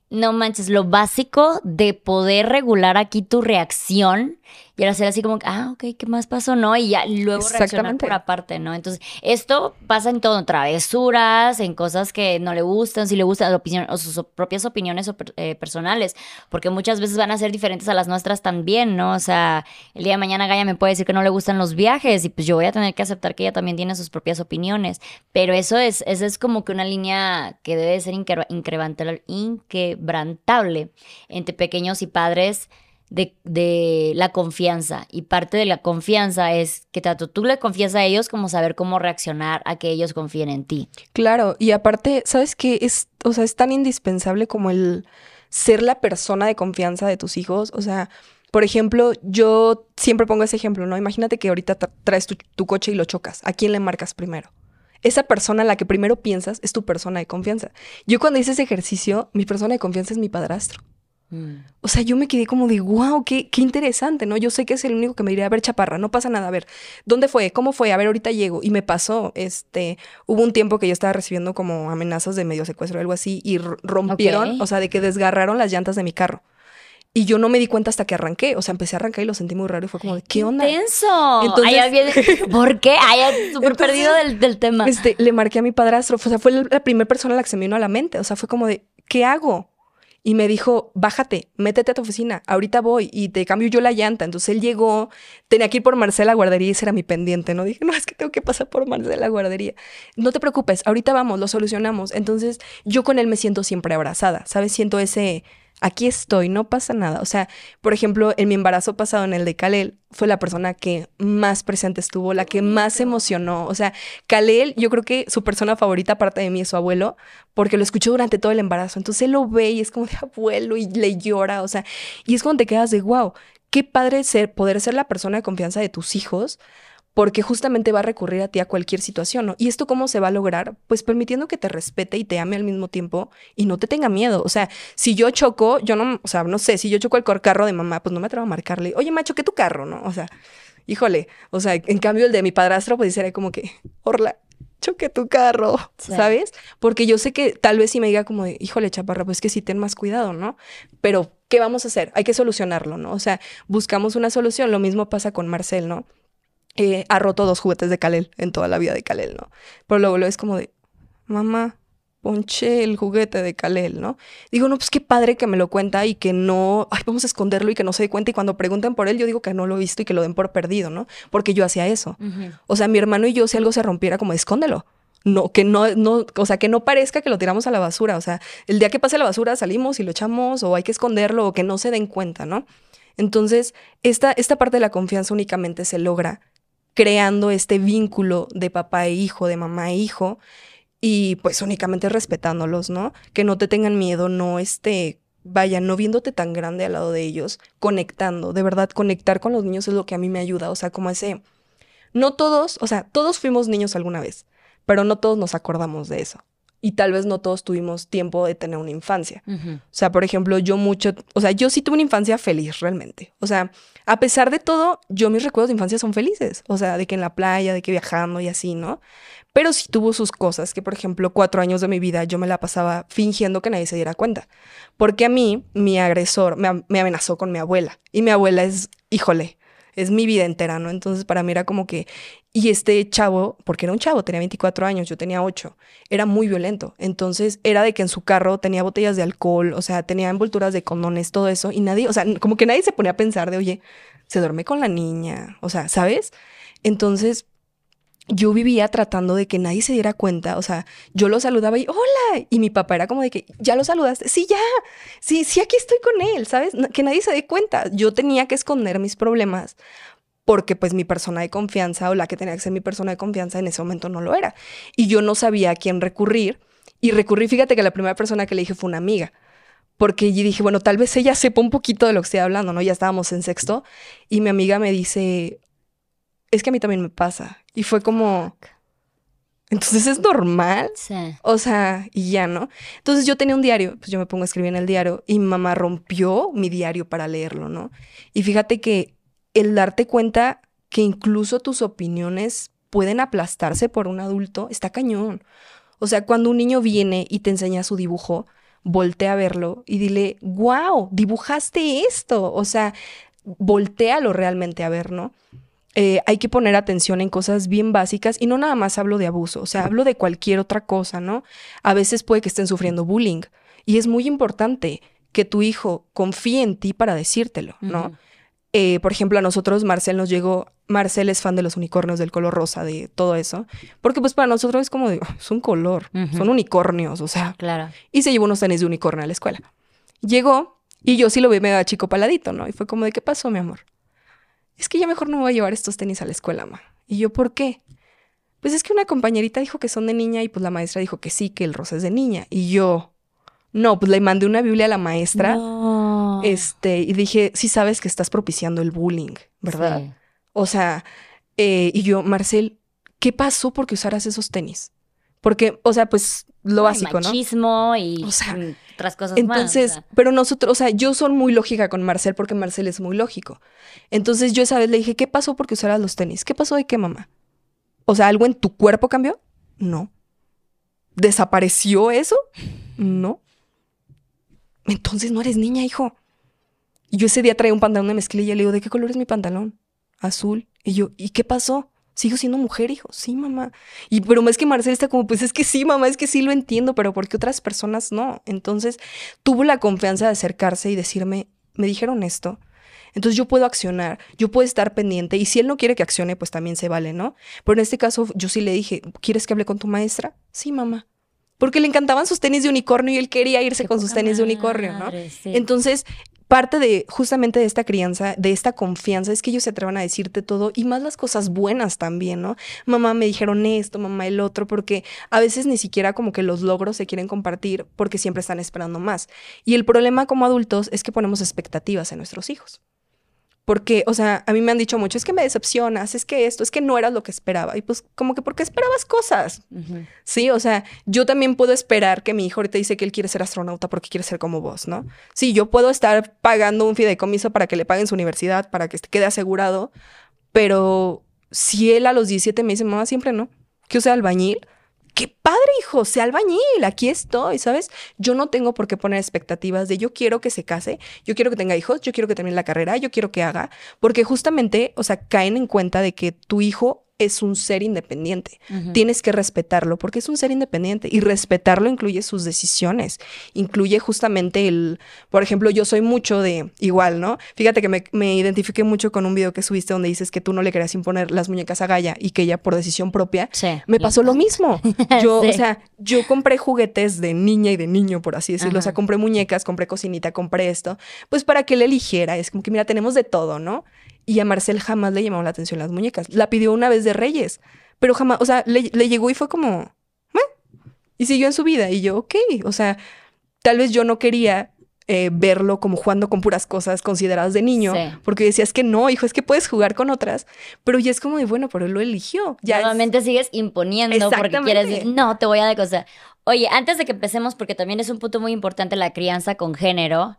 no manches, lo básico de poder regular aquí tu reacción y al hacer así como, ah, ok, ¿qué más pasó? ¿No? Y ya luego reaccionar por aparte, ¿no? Entonces, esto pasa en todo, en travesuras, en cosas que no le gustan, si le gustan opinión, o sus propias opiniones eh, personales, porque muchas veces van a ser diferentes a las nuestras también, ¿no? O sea, el día de mañana Gaia me puede decir que no le gustan los viajes y pues yo voy a tener que aceptar que ella también tiene sus propias opiniones, pero eso es, eso es como que una línea que debe ser inquebrantable entre pequeños y padres de, la confianza. Y parte de la confianza es que tanto tú le confías a ellos como saber cómo reaccionar a que ellos confíen en ti. Claro, y aparte, ¿sabes qué? Es, o sea, es tan indispensable como el ser la persona de confianza de tus hijos. O sea, por ejemplo, yo siempre pongo ese ejemplo, ¿no? Imagínate que ahorita traes tu, coche y lo chocas. ¿A quién le marcas primero? esa persona la que primero piensas es tu persona de confianza. Yo cuando hice ese ejercicio, mi persona de confianza es mi padrastro. Mm. O sea, yo me quedé como de, wow, qué, qué interesante, ¿no? Yo sé que es el único que me diría, a ver, chaparra, no pasa nada, a ver, ¿dónde fue? ¿Cómo fue? A ver, ahorita llego. Y me pasó, este, hubo un tiempo que yo estaba recibiendo como amenazas de medio secuestro o algo así, y rompieron, o sea, de que desgarraron las llantas de mi carro. Y yo no me di cuenta hasta que arranqué. O sea, empecé a arrancar y lo sentí muy raro y fue como, ¿qué onda? ¡Intenso! Entonces, ¿Por qué? Ay, súper perdido del, del, tema. Este, le marqué a mi padrastro. O sea, fue la primera persona a la que se me vino a la mente. O sea, fue como de, ¿qué hago? Y me dijo, bájate, métete a tu oficina, ahorita voy y te cambio yo la llanta. Entonces él llegó, tenía que ir por Marcela Guardería y ese era mi pendiente, ¿no? Dije, no, es que tengo que pasar por Marcela Guardería. No te preocupes, ahorita vamos, lo solucionamos. Entonces yo con él me siento siempre abrazada, ¿sabes? Siento ese aquí estoy, no pasa nada. O sea, por ejemplo, en mi embarazo pasado, en el de Kalel, fue la persona que más presente estuvo, la que más emocionó. O sea, Kalel, yo creo que su persona favorita, aparte de mí, es su abuelo, porque lo escuchó durante todo el embarazo. Entonces él lo ve y es como de abuelo y le llora. O sea, y es cuando te quedas de wow, qué padre ser, poder ser la persona de confianza de tus hijos porque justamente va a recurrir a ti a cualquier situación, ¿no? ¿Y esto cómo se va a lograr? Pues permitiendo que te respete y te ame al mismo tiempo y no te tenga miedo. O sea, si yo choco, yo no, o sea, no sé, si yo choco el carro de mamá, pues no me atrevo a marcarle, oye, macho, ¿qué tu carro, ¿no? O sea, híjole, o sea, en cambio el de mi padrastro, pues sería como que, orla, choque tu carro, ¿sabes? Porque yo sé que tal vez si me diga como, híjole, chaparra, pues que sí ten más cuidado, ¿no? Pero, ¿qué vamos a hacer? Hay que solucionarlo, ¿no? O sea, buscamos una solución. Lo mismo pasa con Marcel, ¿no? Eh, ha roto dos juguetes de Kalel en toda la vida de Kalel, ¿no? Pero luego lo es como de, mamá, ponché el juguete de Kalel, ¿no? Digo, no, pues qué padre que me lo cuenta y que no, ay, vamos a esconderlo y que no se dé cuenta y cuando pregunten por él, yo digo que no lo he visto y que lo den por perdido, ¿no? Porque yo hacía eso. O sea, mi hermano y yo, si algo se rompiera, como, escóndelo. No, que no, no, o sea, que no parezca que lo tiramos a la basura. O sea, el día que pase la basura salimos y lo echamos o hay que esconderlo o que no se den cuenta, ¿no? Entonces, esta, esta parte de la confianza únicamente se logra creando este vínculo de papá e hijo, de mamá e hijo, y pues únicamente respetándolos, ¿no? Que no te tengan miedo, no este, vaya, no viéndote tan grande al lado de ellos, conectando, de verdad, conectar con los niños es lo que a mí me ayuda, o sea, como ese, no todos, o sea, todos fuimos niños alguna vez, pero no todos nos acordamos de eso y tal vez no todos tuvimos tiempo de tener una infancia. O sea, por ejemplo, yo mucho, o sea, yo sí tuve una infancia feliz realmente. O sea, a pesar de todo, yo mis recuerdos de infancia son felices. O sea, de que en la playa, de que viajando y así, ¿no? Pero sí tuvo sus cosas, que por ejemplo, cuatro años de mi vida yo me la pasaba fingiendo que nadie se diera cuenta. Porque a mí, mi agresor me, me amenazó con mi abuela. Y mi abuela es, híjole, es mi vida entera, ¿no? Entonces para mí era como que, y este chavo, porque era un chavo, tenía 24 años, yo tenía 8, era muy violento. Entonces era de que en su carro tenía botellas de alcohol, o sea, tenía envolturas de condones, todo eso, y nadie, o sea, como que nadie se ponía a pensar de, oye, se duerme con la niña, o sea, ¿sabes? Entonces yo vivía tratando de que nadie se diera cuenta, o sea, yo lo saludaba y hola, y mi papá era como de que ya lo saludaste, sí, ya, sí, sí, aquí estoy con él, ¿sabes? Que nadie se dé cuenta, yo tenía que esconder mis problemas porque pues mi persona de confianza o la que tenía que ser mi persona de confianza en ese momento no lo era. Y yo no sabía a quién recurrir y recurrí, fíjate que la primera persona que le dije fue una amiga porque yo dije, bueno, tal vez ella sepa un poquito de lo que estoy hablando, ¿no? Ya estábamos en sexto y mi amiga me dice, es que a mí también me pasa. Y fue como, entonces es normal. Sí. O sea, y ya, ¿no? Entonces yo tenía un diario, pues yo me pongo a escribir en el diario y mi mamá rompió mi diario para leerlo, ¿no? Y fíjate que el darte cuenta que incluso tus opiniones pueden aplastarse por un adulto, está cañón. O sea, cuando un niño viene y te enseña su dibujo, voltea a verlo y dile, wow, dibujaste esto. O sea, voltealo realmente a ver, ¿no? Eh, hay que poner atención en cosas bien básicas y no nada más hablo de abuso, o sea, hablo de cualquier otra cosa, ¿no? A veces puede que estén sufriendo bullying y es muy importante que tu hijo confíe en ti para decírtelo, ¿no? Eh, por ejemplo, a nosotros Marcel nos llegó, Marcel es fan de los unicornios del color rosa, de todo eso, porque pues para nosotros es como, de, es un color, son unicornios, o sea. Claro. Y se llevó unos tenis de unicornio a la escuela. Llegó y yo sí lo vi medio chico paladito, ¿no? Y fue como de, ¿qué pasó, mi amor? Es que ya mejor no voy a llevar estos tenis a la escuela, ma. Y yo, ¿por qué? Pues es que una compañerita dijo que son de niña y pues la maestra dijo que sí, que el rosa es de niña. Y yo, no, pues le mandé una Biblia a la maestra. Este, y dije, sí sabes que estás propiciando el bullying, ¿verdad? O sea, eh, y yo, Marcel, ¿qué pasó porque usaras esos tenis? Porque, o sea, pues lo básico, machismo y o sea, otras cosas entonces, pero nosotros, o sea, yo soy muy lógica con Marcel porque Marcel es muy lógico. Entonces yo esa vez le dije, ¿qué pasó porque usaras los tenis? ¿Qué pasó de qué, mamá? O sea, ¿algo en tu cuerpo cambió? No. ¿Desapareció eso? No. Entonces no eres niña, hijo. Y yo ese día traía un pantalón de mezclilla y le digo, ¿de qué color es mi pantalón? Azul. Y yo, ¿y qué pasó? Sigo siendo mujer, hijo. Sí, mamá. Y pero es que Marcela está como, pues es que sí, mamá, es que sí lo entiendo, pero porque otras personas no? Entonces tuvo la confianza de acercarse y decirme, me dijeron esto. Entonces yo puedo accionar, yo puedo estar pendiente y si él no quiere que accione, pues también se vale, ¿no? Pero en este caso yo sí le dije, ¿quieres que hable con tu maestra? Sí, mamá porque le encantaban sus tenis de unicornio y él quería irse con sus tenis de unicornio, ¿no? Entonces, parte de justamente de esta crianza, de esta confianza, es que ellos se atrevan a decirte todo y más las cosas buenas también, ¿no? Mamá me dijeron esto, mamá el otro, porque a veces ni siquiera como que los logros se quieren compartir porque siempre están esperando más. Y el problema como adultos es que ponemos expectativas en nuestros hijos. Porque, o sea, a mí me han dicho mucho, es que me decepcionas, es que esto, es que no eras lo que esperaba. Y pues como que porque esperabas cosas. Sí, o sea, yo también puedo esperar que mi hijo ahorita dice que él quiere ser astronauta porque quiere ser como vos, ¿no? Sí, yo puedo estar pagando un fideicomiso para que le paguen su universidad, para que quede asegurado, pero si él a los 17 me dice, mamá, siempre no, que sea albañil, qué padre, hijo, sea albañil, aquí estoy, ¿sabes? Yo no tengo por qué poner expectativas de yo quiero que se case, yo quiero que tenga hijos, yo quiero que termine la carrera, yo quiero que haga, porque justamente, o sea, caen en cuenta de que tu hijo es un ser independiente. Tienes que respetarlo porque es un ser independiente y respetarlo incluye sus decisiones, incluye justamente el, por ejemplo, yo soy mucho de igual, ¿no? Fíjate que me, me identifiqué mucho con un video que subiste donde dices que tú no le querías imponer las muñecas a Gaia y que ella por decisión propia me pasó lo mismo. Yo, o sea, yo compré juguetes de niña y de niño, por así decirlo. O sea, compré muñecas, compré cocinita, compré esto, pues para que él eligiera. Es como que, mira, tenemos de todo, ¿no? Y a Marcel jamás le llamó la atención las muñecas. La pidió una vez de Reyes, pero jamás, o sea, le, llegó y fue como, y siguió en su vida. Y yo, ok, o sea, tal vez yo no quería eh, verlo como jugando con puras cosas consideradas de niño, porque decías que no, hijo, es que puedes jugar con otras, pero ya es como de, bueno, pero él lo eligió. Ya Nuevamente sigues imponiendo porque quieres decir, no, te voy a de cosa. Oye, antes de que empecemos, porque también es un punto muy importante la crianza con género,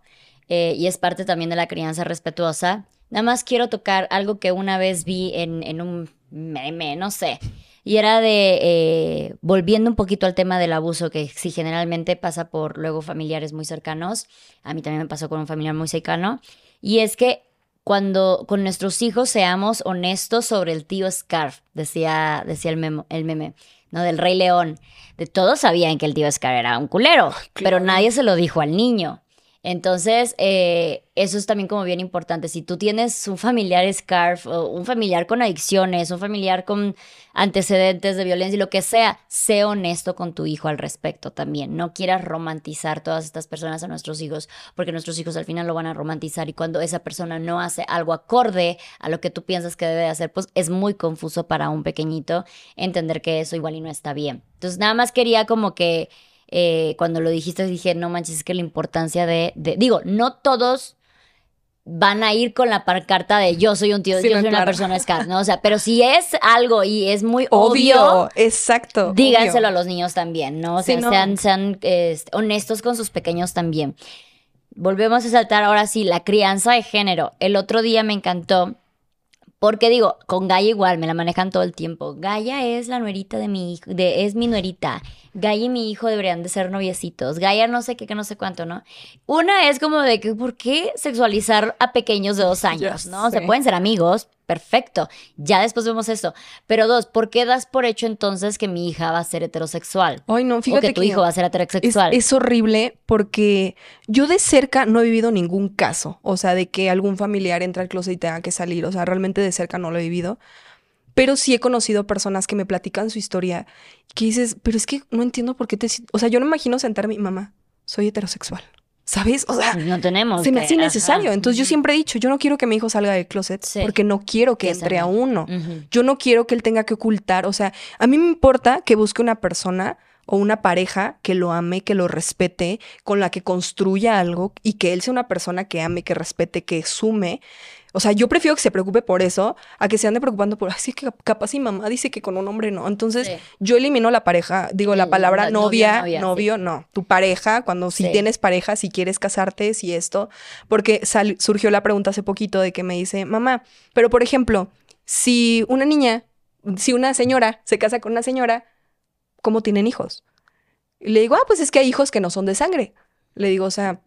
eh, y es parte también de la crianza respetuosa. Nada más quiero tocar algo que una vez vi en, un meme, no sé. Y era de, eh, volviendo un poquito al tema del abuso, que sí generalmente pasa por luego familiares muy cercanos. A mí también me pasó con un familiar muy cercano. Y es que cuando con nuestros hijos seamos honestos sobre el tío Scarf, decía, decía el, memo, el meme, ¿no? Del Rey León. De todos sabían que el tío Scarf era un culero, pero nadie se lo dijo al niño. Entonces, eh, eso es también como bien importante. Si tú tienes un familiar scarf, o un familiar con adicciones, un familiar con antecedentes de violencia y lo que sea, sé honesto con tu hijo al respecto también. No quieras romantizar todas estas personas a nuestros hijos, porque nuestros hijos al final lo van a romantizar y cuando esa persona no hace algo acorde a lo que tú piensas que debe hacer, pues es muy confuso para un pequeñito entender que eso igual y no está bien. Entonces, nada más quería como que eh, cuando lo dijiste dije, no manches, es que la importancia de, digo, no todos van a ir con la carta de yo soy un tío, yo soy una persona Scar, ¿no? O sea, pero si es algo y es muy obvio, exacto, díganselo a los niños también, ¿no? O sea, sean, sean este, honestos con sus pequeños también. Volvemos a saltar ahora sí, la crianza de género. El otro día me encantó Porque digo, con Gaia igual, me la manejan todo el tiempo. Gaia es la nuerita de mi hijo, de, es mi nuerita. Gaia y mi hijo deberían de ser noviecitos. Gaia no sé qué, que no sé cuánto, ¿no? Una es como de que, ¿por qué sexualizar a pequeños de dos años, no? Sé. pueden ser amigos, perfecto. Ya después vemos eso. Pero dos, ¿por qué das por hecho entonces que mi hija va a ser heterosexual? Ay, no, o fíjate que tu hijo va a ser heterosexual. es horrible porque yo de cerca no he vivido ningún caso, o sea, de que algún familiar entra al closet y tenga que salir, o sea, realmente de cerca no lo he vivido, pero sí he conocido personas que me platican su historia que dices, pero es que no entiendo por qué te... si-". O sea, yo no imagino sentarme mamá, soy heterosexual, ¿sabes? O sea, no tenemos. se me hace innecesario. ajá. Entonces yo siempre he dicho, yo no quiero que mi hijo salga del closet Sí. porque no quiero que entre a uno. Yo no quiero que él tenga que ocultar. O sea, a mí me importa que busque una persona o una pareja que lo ame, que lo respete, con la que construya algo y que él sea una persona que ame, que respete, que sume. O sea, yo prefiero que se preocupe por eso a que se ande preocupando por, así que capaz mi mamá dice que con un hombre no. Entonces, Sí. yo elimino la pareja, digo la Sí, palabra la- novia, novio, no. Tu pareja, cuando si Sí. tienes pareja, si quieres casarte, si esto. Porque sal- surgió la pregunta hace poquito de que me dice, mamá, pero por ejemplo, si una niña, si una señora se casa con una señora, ¿cómo tienen hijos? Y le digo, ah, pues es que hay hijos que no son de sangre. Le digo, o sea,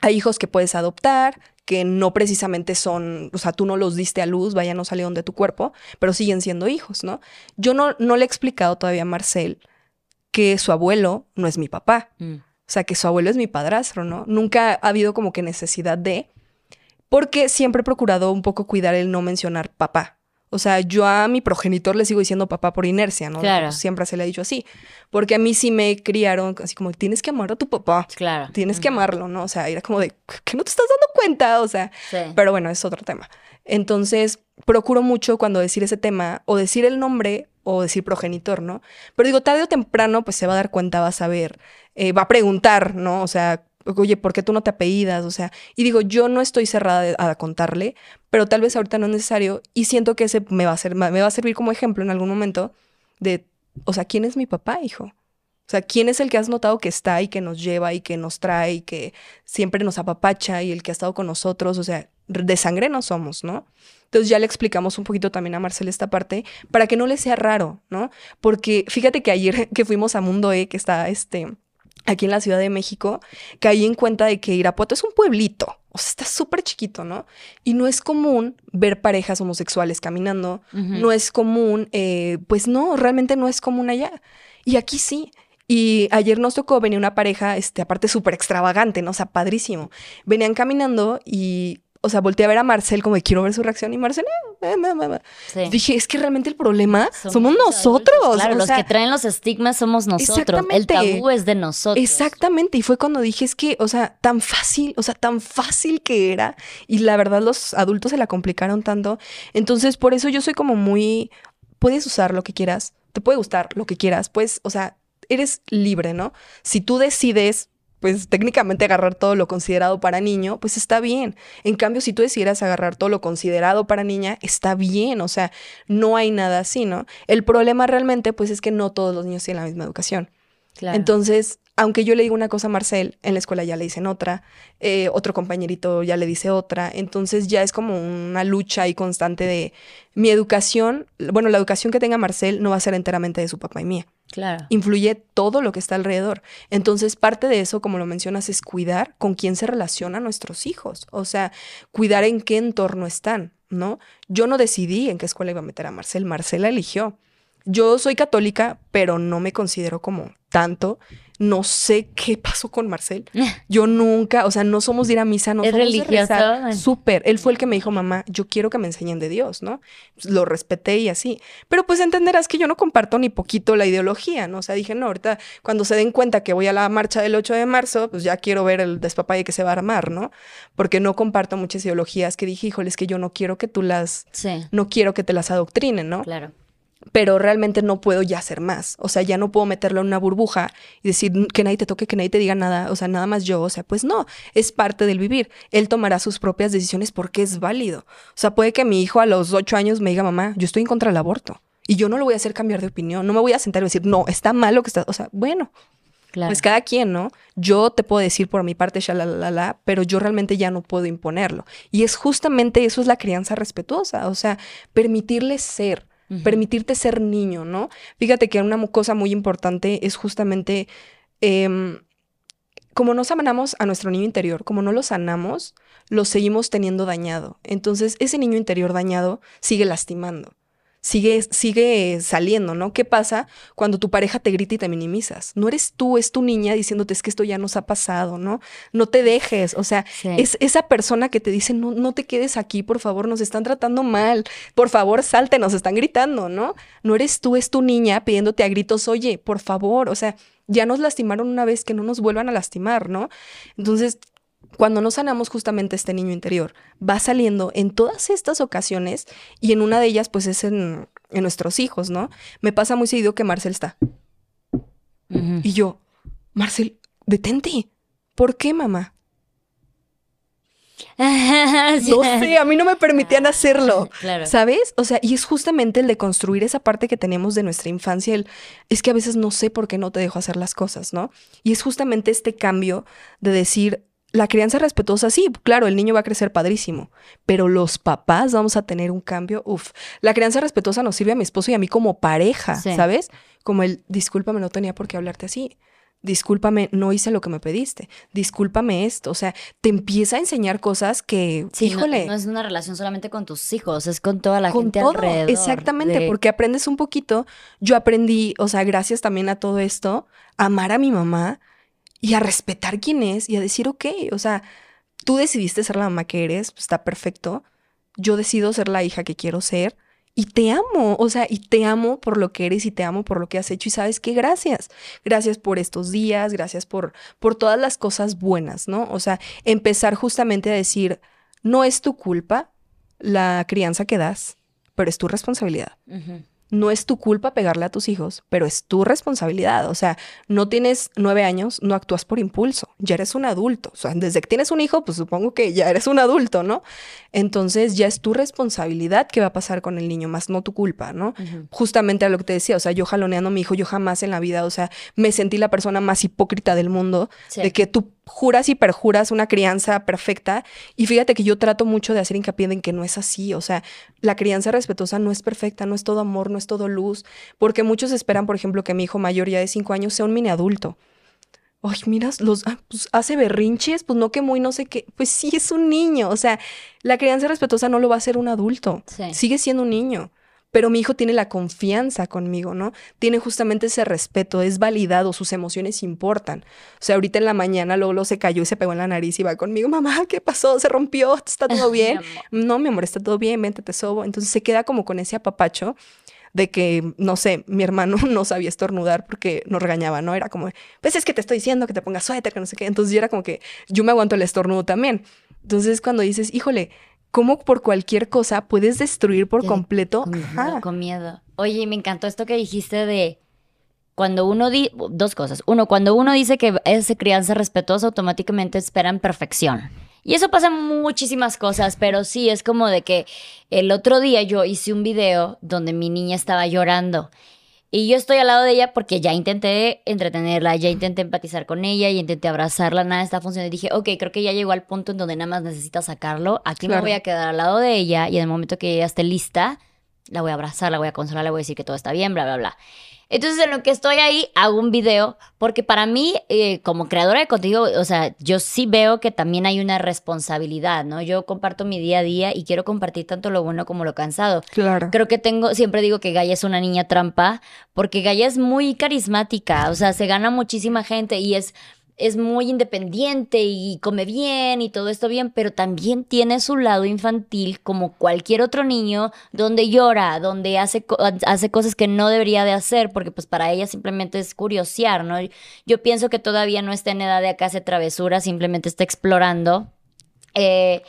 hay hijos que puedes adoptar, que no precisamente son, o sea, tú no los diste a luz, vaya, no salieron de tu cuerpo, pero siguen siendo hijos, ¿no? Yo no, no le he explicado todavía a Marcel que su abuelo no es mi papá. Mm. O sea, que su abuelo es mi padrastro, ¿no? Nunca ha habido como que necesidad de, porque siempre he procurado un poco cuidar el no mencionar papá. O sea, yo a mi progenitor le sigo diciendo papá por inercia, ¿no? Claro. Siempre se le ha dicho así. Porque a mí sí me criaron así como, tienes que amar a tu papá. Claro. Tienes que amarlo, ¿no? O sea, era como de, que no te estás dando cuenta, o sea, Sí. pero bueno, es otro tema. Entonces, procuro mucho cuando decir ese tema, o decir el nombre, o decir progenitor, ¿no? Pero digo, tarde o temprano, pues se va a dar cuenta, va a saber, eh, va a preguntar, ¿no? O sea, oye, ¿por qué tú no te apellidas? O sea, y digo, yo no estoy cerrada a contarle, pero tal vez ahorita no es necesario, y siento que ese me va a, ser, me va a servir como ejemplo en algún momento de, o sea, ¿quién es mi papá, hijo? O sea, ¿quién es el que has notado que está y que nos lleva y que nos trae y que siempre nos apapacha y el que ha estado con nosotros? O sea, de sangre no somos, ¿no? Entonces ya le explicamos un poquito también a Marcel esta parte para que no le sea raro, ¿no? Porque fíjate que ayer que fuimos a Mundo E, que está este, aquí en la Ciudad de México, caí en cuenta de que Irapuato es un pueblito. O sea, está súper chiquito, ¿no? Y no es común ver parejas homosexuales caminando. No es común, eh, pues no, realmente no es común allá. Y aquí sí. Y ayer nos tocó, venía una pareja, este, aparte súper extravagante, ¿no? O sea, padrísimo. Venían caminando y, o sea, volteé a ver a Marcel como de quiero ver su reacción y Marcel, eh. Sí. dije, es que realmente el problema somos, nosotros. adultos, Claro, o los sea, que traen los estigmas somos nosotros. El tabú es de nosotros. Exactamente, y fue cuando dije, es que, o sea, tan fácil, o sea, tan fácil que era, y la verdad los adultos se la complicaron tanto, entonces por eso yo soy como muy, puedes usar lo que quieras, te puede gustar lo que quieras, pues, o sea, eres libre, ¿no? Si tú decides, pues técnicamente agarrar todo lo considerado para niño, pues está bien. En cambio, si tú decidieras agarrar todo lo considerado para niña, está bien, o sea, no hay nada así, ¿no? El problema realmente, pues, es que no todos los niños tienen la misma educación. Claro. Entonces, aunque yo le digo una cosa a Marcel, en la escuela ya le dicen otra, eh, otro compañerito ya le dice otra, entonces ya es como una lucha ahí constante de mi educación, bueno, la educación que tenga Marcel no va a ser enteramente de su papá y mía, claro. influye todo lo que está alrededor. Entonces, parte de eso, como lo mencionas, es cuidar con quién se relacionan nuestros hijos, o sea, cuidar en qué entorno están, ¿no? Yo no decidí en qué escuela iba a meter a Marcel, Marcel la eligió. Yo soy católica, pero no me considero como tanto. No sé qué pasó con Marcel. Yo nunca, o sea, no somos de ir a misa, no ¿Es somos de religioso? Súper. Él fue el que me dijo, mamá, yo quiero que me enseñen de Dios, ¿no? Pues, lo respeté y así. Pero pues entenderás que yo no comparto ni poquito la ideología, ¿no? O sea, dije, no, ahorita cuando se den cuenta que voy a la marcha del 8 de marzo, pues ya quiero ver el despapalle que se va a armar, ¿no? Porque no comparto muchas ideologías que dije, híjole, es que yo no quiero que tú las, Sí, no quiero que te las adoctrinen, ¿no? claro. Pero realmente no puedo ya hacer más. O sea, ya no puedo meterlo en una burbuja y decir que nadie te toque, que nadie te diga nada, o sea, nada más yo. O sea, pues no, es parte del vivir. Él tomará sus propias decisiones porque es válido. O sea, puede que mi hijo a los ocho años me diga, mamá, yo estoy en contra del aborto. Y yo no lo voy a hacer cambiar de opinión. No me voy a sentar y decir, no, está mal lo que está. O sea, bueno, Claro. pues cada quien, ¿no? yo te puedo decir por mi parte, la pero yo realmente ya no puedo imponerlo. Y es justamente eso es la crianza respetuosa, o sea, permitirle ser, permitirte ser niño, ¿no? Fíjate que una cosa muy importante es justamente, em, como no sanamos a nuestro niño interior, como no lo sanamos, lo seguimos teniendo dañado. Entonces, ese niño interior dañado sigue lastimando sigue, sigue saliendo, ¿no? ¿Qué pasa cuando tu pareja te grita y te minimizas? No eres tú, es tu niña diciéndote es que esto ya nos ha pasado, ¿no? No te dejes, o sea, es esa persona que te dice, no, no te quedes aquí, por favor, nos están tratando mal, por favor, salte, nos están gritando, ¿no? No eres tú, es tu niña pidiéndote a gritos, oye, por favor, o sea, ya nos lastimaron una vez que no nos vuelvan a lastimar, ¿no? Entonces, cuando no sanamos justamente este niño interior, va saliendo en todas estas ocasiones y en una de ellas pues es en, nuestros hijos, ¿no? Me pasa muy seguido que Marcel está. Y yo, Marcel, detente. ¿Por qué, mamá? no sé, a mí no me permitían hacerlo, ¿sabes? O sea, y es justamente el de construir esa parte que tenemos de nuestra infancia, el, es que a veces no sé por qué no te dejo hacer las cosas, ¿no? Y es justamente este cambio de decir, la crianza respetuosa, sí, claro, el niño va a crecer padrísimo, pero los papás vamos a tener un cambio. Uf, la crianza respetuosa nos sirve a mi esposo y a mí como pareja, ¿sabes? Como el, discúlpame, no tenía por qué hablarte así. Discúlpame, no hice lo que me pediste. Discúlpame esto. O sea, te empieza a enseñar cosas que, híjole. No, es una relación solamente con tus hijos, es con toda la gente alrededor. Exactamente, porque aprendes un poquito. Yo aprendí, o sea, gracias también a todo esto, amar a mi mamá y a respetar quién es y a decir, ok, o sea, tú decidiste ser la mamá que eres, pues, está perfecto. Yo decido ser la hija que quiero ser y te amo, o sea, y te amo por lo que eres y te amo por lo que has hecho y sabes que gracias. Gracias por estos días, gracias por por todas las cosas buenas, ¿no? O sea, empezar justamente a decir, no es tu culpa la crianza que das, pero es tu responsabilidad no es tu culpa pegarle a tus hijos, pero es tu responsabilidad. O sea, no tienes nueve años, no actúas por impulso, ya eres un adulto. O sea, desde que tienes un hijo, pues supongo que ya eres un adulto, ¿no? Entonces ya es tu responsabilidad qué va a pasar con el niño, más no tu culpa, ¿no? Justamente a lo que te decía, o sea, yo jaloneando a mi hijo, yo jamás en la vida, o sea, me sentí la persona más hipócrita del mundo, de que tú juras y perjuras una crianza perfecta. Y fíjate que yo trato mucho de hacer hincapié en que no es así. O sea, la crianza respetuosa no es perfecta, no es todo amor, no es todo luz. Porque muchos esperan, por ejemplo, que mi hijo mayor ya de cinco años sea un mini adulto. Ay, miras, los ah, pues, hace berrinches, pues no que muy no sé qué. Pues sí, es un niño. O sea, la crianza respetuosa no lo va a hacer un adulto. Sigue siendo un niño pero mi hijo tiene la confianza conmigo, ¿no? Tiene justamente ese respeto, es validado, sus emociones importan. O sea, ahorita en la mañana luego, se cayó y se pegó en la nariz y va conmigo, mamá, ¿qué pasó? ¿Se rompió? ¿Está todo bien? no, mi amor, está todo bien, vente, te sobo. Entonces se queda como con ese apapacho de que, no sé, mi hermano no sabía estornudar porque nos regañaba, ¿no? Era como, pues es que te estoy diciendo que te pongas suéter, que no sé qué. Entonces yo era como que yo me aguanto el estornudo también. Entonces cuando dices, híjole, cómo por cualquier cosa puedes destruir por completo. Con miedo, Oye, me encantó esto que dijiste de cuando uno di dos cosas. Uno, cuando uno dice que es crianza respetuosa, automáticamente esperan perfección. Y eso pasa en muchísimas cosas, pero sí, es como de que el otro día yo hice un video donde mi niña estaba llorando y yo estoy al lado de ella porque ya intenté entretenerla, ya intenté empatizar con ella y intenté abrazarla, nada está funcionando. Y dije, ok, creo que ya llegó al punto en donde nada más necesita sacarlo. Aquí me voy a quedar al lado de ella y en el momento que ella esté lista, la voy a abrazar, la voy a consolar, le voy a decir que todo está bien, bla, bla, bla. Entonces, en lo que estoy ahí, hago un video, porque para mí, eh, como creadora de contenido, o sea, yo sí veo que también hay una responsabilidad, ¿no? Yo comparto mi día a día y quiero compartir tanto lo bueno como lo cansado. Claro. Creo que tengo, siempre digo que Gaia es una niña trampa, porque Gaia es muy carismática, o sea, se gana muchísima gente y es es muy independiente y come bien y todo esto bien, pero también tiene su lado infantil como cualquier otro niño, donde llora, donde hace, hace cosas que no debería de hacer, porque pues para ella simplemente es curiosear, ¿no? Yo pienso que todavía no está en edad de acá hace travesura, simplemente está explorando. Eh,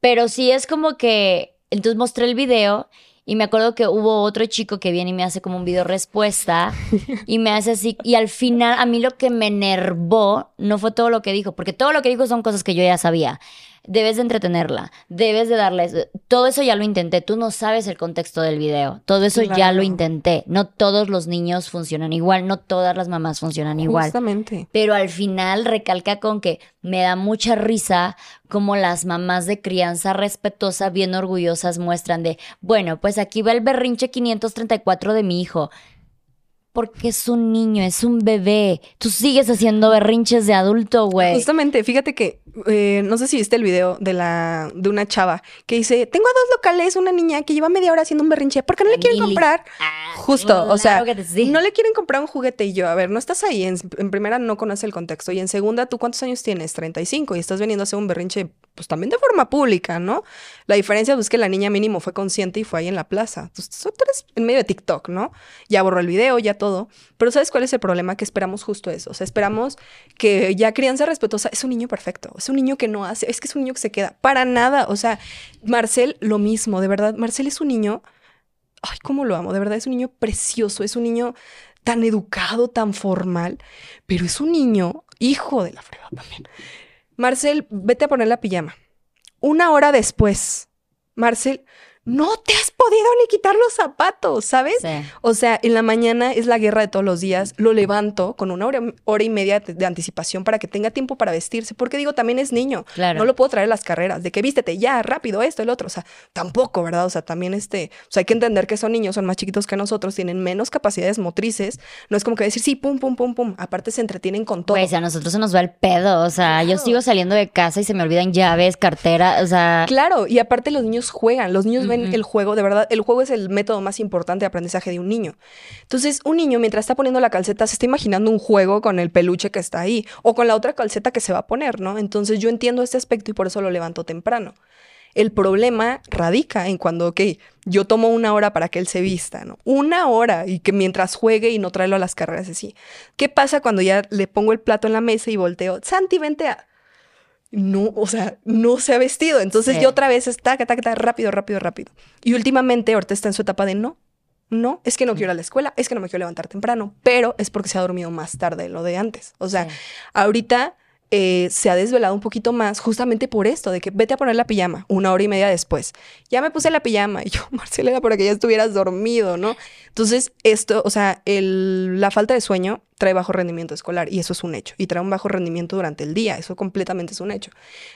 pero sí es como que, entonces mostré el video y me acuerdo que hubo otro chico que viene y me hace como un video respuesta y me hace así. Y al final, a mí lo que me enervó no fue todo lo que dijo, porque todo lo que dijo son cosas que yo ya sabía. Debes de entretenerla, debes de darles, todo eso ya lo intenté, tú no sabes el contexto del video, todo eso ya lo intenté, no todos los niños funcionan igual, no todas las mamás funcionan igual. Justamente. Pero al final recalca con que me da mucha risa como las mamás de crianza respetuosa bien orgullosas muestran de, bueno, pues aquí va el berrinche 534 de mi hijo. Porque es un niño, es un bebé. Tú sigues haciendo berrinches de adulto, güey. Justamente, fíjate que eh, no sé si viste el video de la de una chava que dice, tengo a dos locales, una niña que lleva media hora haciendo un berrinche, ¿por qué no le quieren Mili. comprar? Ah, Justo, o sea, sí. no le quieren comprar un juguete y yo, a ver, no estás ahí, en, en primera no conoces el contexto y en segunda, ¿tú cuántos años tienes? 35 y estás veniendo a hacer un berrinche, pues también de forma pública, ¿no? La diferencia pues, es que la niña mínimo fue consciente y fue ahí en la plaza. Entonces, tú eres en medio de TikTok, ¿no? Ya borró el video, ya todo. Pero ¿sabes cuál es el problema? Que esperamos justo eso. O sea, esperamos que ya crianza respetuosa es un niño perfecto, es un niño que no hace, es que es un niño que se queda. Para nada. O sea, Marcel, lo mismo, de verdad. Marcel es un niño. Ay, cómo lo amo, de verdad es un niño precioso, es un niño tan educado, tan formal, pero es un niño hijo de la fregada también. Marcel, vete a poner la pijama. Una hora después, Marcel, no te has podido ni quitar los zapatos, ¿sabes? Sí. O sea, en la mañana es la guerra de todos los días. Lo levanto con una hora, hora y media de, de anticipación para que tenga tiempo para vestirse. Porque digo, también es niño. Claro. No lo puedo traer a las carreras. De que vístete ya, rápido, esto, el otro. O sea, tampoco, ¿verdad? O sea, también este. O sea, hay que entender que son niños, son más chiquitos que nosotros, tienen menos capacidades motrices. No es como que decir, sí, pum, pum, pum, pum. Aparte se entretienen con todo. Pues a nosotros se nos va el pedo. O sea, yo sigo saliendo de casa y se me olvidan llaves, cartera. O sea, Claro, y aparte los niños juegan, los niños ven El juego, de verdad, el juego es el método más importante de aprendizaje de un niño. Entonces, un niño mientras está poniendo la calceta se está imaginando un juego con el peluche que está ahí o con la otra calceta que se va a poner, ¿no? Entonces, yo entiendo este aspecto y por eso lo levanto temprano. El problema radica en cuando, ok, yo tomo una hora para que él se vista, ¿no? Una hora y que mientras juegue y no tráelo a las carreras así. ¿Qué pasa cuando ya le pongo el plato en la mesa y volteo? Santi, vente a no, o sea, no se ha vestido. Entonces Sí. yo otra vez está, taca, taca, rápido, rápido, rápido. Y últimamente ahorita está en su etapa de no, no, es que no quiero ir a la escuela, es que no me quiero levantar temprano, pero es porque se ha dormido más tarde de lo de antes. O sea, Sí. ahorita eh, se ha desvelado un poquito más justamente por esto, de que vete a poner la pijama una hora y media después. Ya me puse la pijama y yo, Marcela, para que ya estuvieras dormido, ¿no? Entonces, esto, o sea, el- la falta de sueño trae bajo rendimiento escolar y eso es un hecho. Y trae un bajo rendimiento durante el día, eso completamente es un hecho.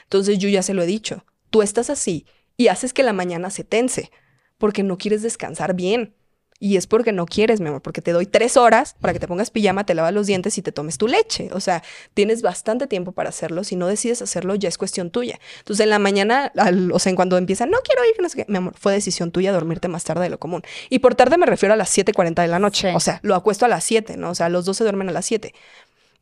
Entonces, yo ya se lo he dicho, tú estás así y haces que la mañana se tense porque no quieres descansar bien. Y es porque no quieres, mi amor, porque te doy tres horas para que te pongas pijama, te lavas los dientes y te tomes tu leche. O sea, tienes bastante tiempo para hacerlo. Si no decides hacerlo, ya es cuestión tuya. Entonces, en la mañana, al- o sea, en cuando empiezan, no quiero ir, no sé qué, mi amor, fue decisión tuya dormirte más tarde de lo común. Y por tarde me refiero a las 7:40 de la noche. Sí. O sea, lo acuesto a las 7, ¿no? O sea, los dos se duermen a las 7.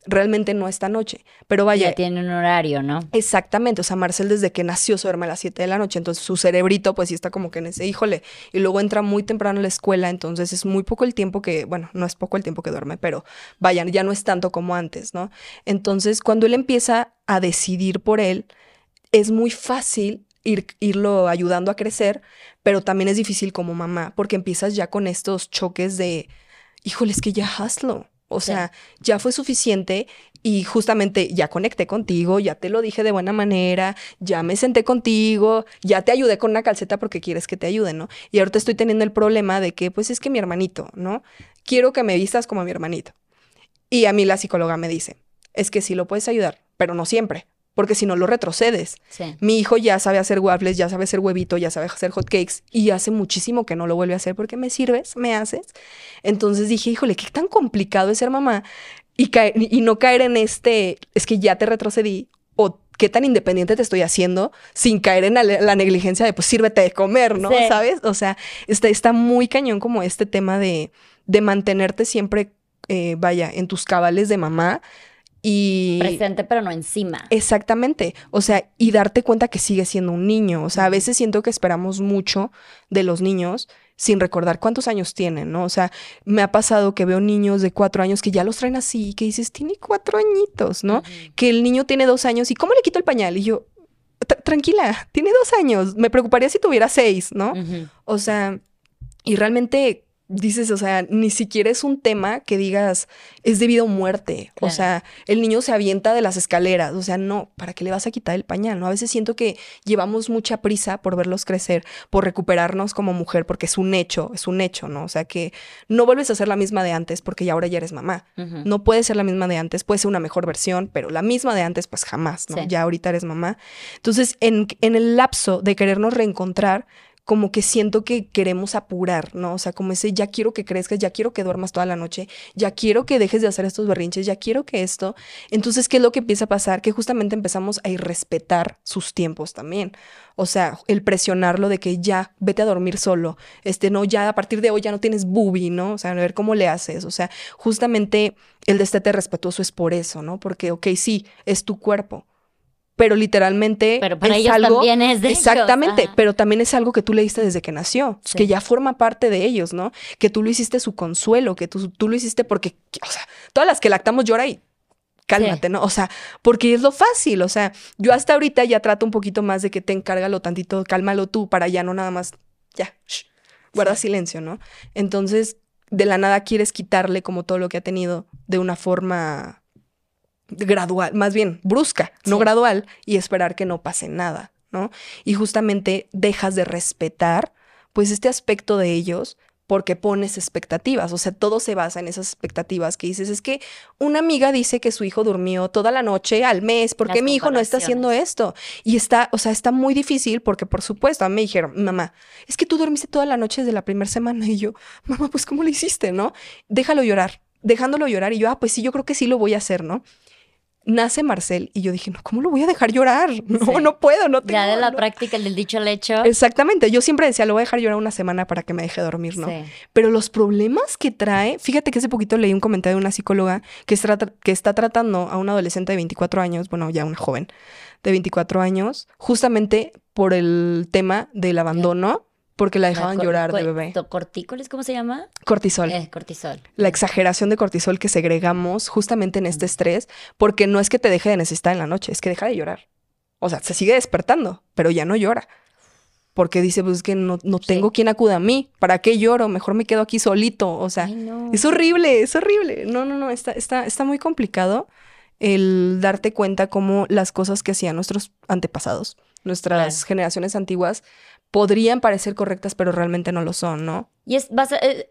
Realmente no esta noche. Pero vaya, ya tiene un horario, ¿no? Exactamente, o sea, Marcel desde que nació se duerme a las 7 de la noche, entonces su cerebrito pues sí está como que en ese, híjole, y luego entra muy temprano a la escuela, entonces es muy poco el tiempo que, bueno, no es poco el tiempo que duerme, pero vayan, ya no es tanto como antes, ¿no? Entonces, cuando él empieza a decidir por él, es muy fácil ir, irlo ayudando a crecer, pero también es difícil como mamá, porque empiezas ya con estos choques de, híjole, es que ya hazlo. O Sí. sea, ya fue suficiente y justamente ya conecté contigo, ya te lo dije de buena manera, ya me senté contigo, ya te ayudé con una calceta porque quieres que te ayude, ¿no? Y ahorita estoy teniendo el problema de que, pues es que mi hermanito, ¿no? Quiero que me vistas como a mi hermanito. Y a mí la psicóloga me dice, es que sí lo puedes ayudar, pero no siempre, porque si no lo retrocedes. Sí. Mi hijo ya sabe hacer waffles, ya sabe hacer huevito, ya sabe hacer hot cakes y hace muchísimo que no lo vuelve a hacer porque me sirves, me haces. Entonces dije, híjole, qué tan complicado es ser mamá y, no caer en este, es que ya te retrocedí o qué tan independiente te estoy haciendo sin caer en la, la negligencia de pues sírvete de comer, ¿no? Sí. ¿Sabes? O sea, está, está muy cañón como este tema de, de mantenerte siempre, eh, vaya, en tus cabales de mamá y... Presente, pero no encima. Exactamente. O sea, y darte cuenta que sigue siendo un niño. O sea, a veces siento que esperamos mucho de los niños sin recordar cuántos años tienen, ¿no? O sea, me ha pasado que veo niños de cuatro años que ya los traen así, que dices, tiene cuatro añitos, ¿no? Que el niño tiene dos años y ¿cómo le quito el pañal? Y yo, "Tra- tranquila, tiene dos años. Me preocuparía si tuviera seis, ¿no? O sea, y realmente dices, o sea, ni siquiera es un tema que digas es debido a muerte. O sea, el niño se avienta de las escaleras. O sea, no, ¿para qué le vas a quitar el pañal? ¿no? A veces siento que llevamos mucha prisa por verlos crecer, por recuperarnos como mujer, porque es un hecho, es un hecho, ¿no? O sea, que no vuelves a ser la misma de antes porque ya ahora ya eres mamá. No puede ser la misma de antes, puede ser una mejor versión, pero la misma de antes, pues jamás, ¿no? Sí. Ya ahorita eres mamá. Entonces, en, en el lapso de querernos reencontrar, como que siento que queremos apurar, ¿no? O sea, como ese, ya quiero que crezcas, ya quiero que duermas toda la noche, ya quiero que dejes de hacer estos berrinches, ya quiero que esto. Entonces, ¿qué es lo que empieza a pasar? Que justamente empezamos a irrespetar sus tiempos también. O sea, el presionarlo de que ya, vete a dormir solo, este, no, ya a partir de hoy ya no tienes booby, ¿no? O sea, a ver cómo le haces. O sea, justamente el destete respetuoso es por eso, ¿no? Porque, ok, sí, es tu cuerpo, pero literalmente Pero para es ellos algo, también es de ellos, Exactamente, pero también es algo que tú le diste desde que nació, Sí. que ya forma parte de ellos, ¿no? Que tú lo hiciste su consuelo, que tú, tú lo hiciste porque, o sea, todas las que lactamos llora y cálmate, Sí. ¿no? O sea, porque es lo fácil, o sea, yo hasta ahorita ya trato un poquito más de que te encárgalo tantito, cálmalo tú para ya no nada más, ya, shh, guarda Sí. silencio, ¿no? Entonces, de la nada quieres quitarle como todo lo que ha tenido de una forma gradual, más bien brusca, no Sí. gradual, y esperar que no pase nada, ¿no? Y justamente dejas de respetar, pues, este aspecto de ellos porque pones expectativas, o sea, todo se basa en esas expectativas que dices, es que una amiga dice que su hijo durmió toda la noche al mes, ¿por qué Las mi hijo no está haciendo esto? Y está, o sea, está muy difícil porque, por supuesto, a mí me dijeron, mamá, es que tú dormiste toda la noche desde la primera semana y yo, mamá, pues, ¿cómo le hiciste, no? Déjalo llorar, dejándolo llorar y yo, ah, pues sí, yo creo que sí lo voy a hacer, ¿no? Nace Marcel y yo dije, no, ¿cómo lo voy a dejar llorar? No, Sí. no puedo, no tengo. Ya de la no". práctica, el del dicho al hecho. Exactamente, yo siempre decía, lo voy a dejar llorar una semana para que me deje dormir, ¿no? Sí. Pero los problemas que trae, fíjate que hace poquito leí un comentario de una psicóloga que está, que está tratando a una adolescente de 24 años, bueno, ya una joven de 24 años, justamente por el tema del abandono, porque la dejaban La llorar de bebé. ¿Cortícolis? ¿Cómo se llama? Cortisol. Eh, cortisol. La exageración de cortisol que segregamos justamente en este estrés, porque no es que te deje de necesitar en la noche, es que deja de llorar. O sea, se sigue despertando, pero ya no llora. Porque dice, pues es que no, no tengo Sí. quien acuda a mí. ¿Para qué lloro? Mejor me quedo aquí solito. O sea, Ay, no. es horrible, es horrible. No, no, no, está, está, está muy complicado el darte cuenta cómo las cosas que hacían nuestros antepasados, nuestras Claro. generaciones antiguas, podrían parecer correctas, pero realmente no lo son, ¿no? Y es base- eh,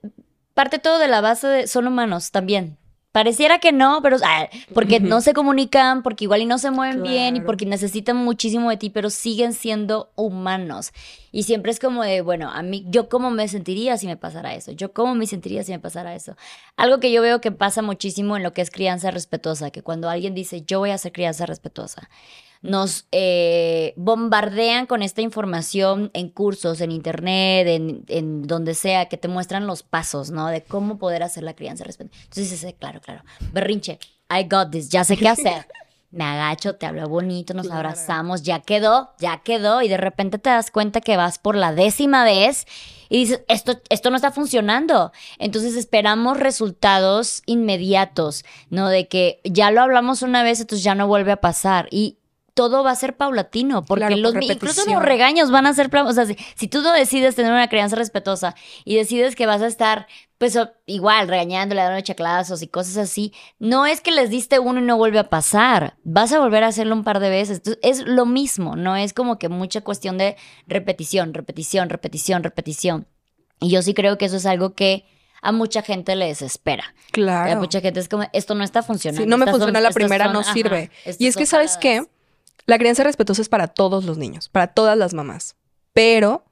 parte todo de la base de son humanos también. Pareciera que no, pero ah, porque no se comunican, porque igual y no se mueven bien y porque necesitan muchísimo de ti, pero siguen siendo humanos. Y siempre es como de, bueno, a mí, yo cómo me sentiría si me pasara eso, yo cómo me sentiría si me pasara eso. Algo que yo veo que pasa muchísimo en lo que es crianza respetuosa, que cuando alguien dice, yo voy a hacer crianza respetuosa, nos eh, bombardean con esta información en cursos, en internet, en, en donde sea, que te muestran los pasos, ¿no? De cómo poder hacer la crianza respetuosa. Entonces dices, eh, claro, claro, berrinche, I got this, ya sé qué hacer. Me agacho, te hablo bonito, nos Claro. abrazamos, ya quedó, ya quedó, y de repente te das cuenta que vas por la décima vez y dices, esto, esto no está funcionando. Entonces esperamos resultados inmediatos, ¿no? De que ya lo hablamos una vez, entonces ya no vuelve a pasar. Y todo va a ser paulatino, porque Claro, por los, incluso los regaños van a ser, o sea, si, si tú no decides tener una crianza respetuosa y decides que vas a estar, pues igual, regañándole, dándole chaclazos y cosas así, no es que les diste uno y no vuelve a pasar, vas a volver a hacerlo un par de veces. Entonces, es lo mismo, no es como que mucha cuestión de repetición, repetición, repetición, repetición. Y yo sí creo que eso es algo que a mucha gente le desespera. A Claro. mucha gente es como, esto no está funcionando. Si no me son- funciona la primera, son- no ajá, sirve. Y es que, ¿sabes qué? La crianza respetuosa es para todos los niños, para todas las mamás, pero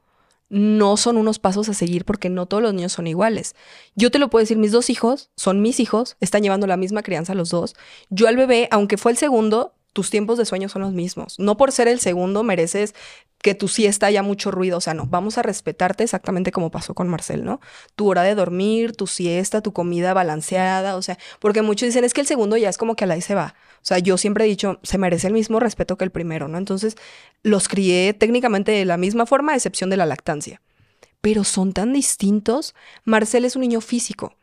no son unos pasos a seguir porque no todos los niños son iguales. Yo te lo puedo decir, mis dos hijos son mis hijos, están llevando la misma crianza los dos. Yo al bebé, aunque fue el segundo, tus tiempos de sueño son los mismos. No por ser el segundo mereces que tu siesta haya mucho ruido, o sea, no, vamos a respetarte exactamente como pasó con Marcel, ¿no? Tu hora de dormir, tu siesta, tu comida balanceada, o sea, porque muchos dicen, es que el segundo ya es como que a la ahí se va. O sea, yo siempre he dicho, se merece el mismo respeto que el primero, ¿no? Entonces, los crié técnicamente de la misma forma, a excepción de la lactancia. Pero son tan distintos. Marcel es un niño físico.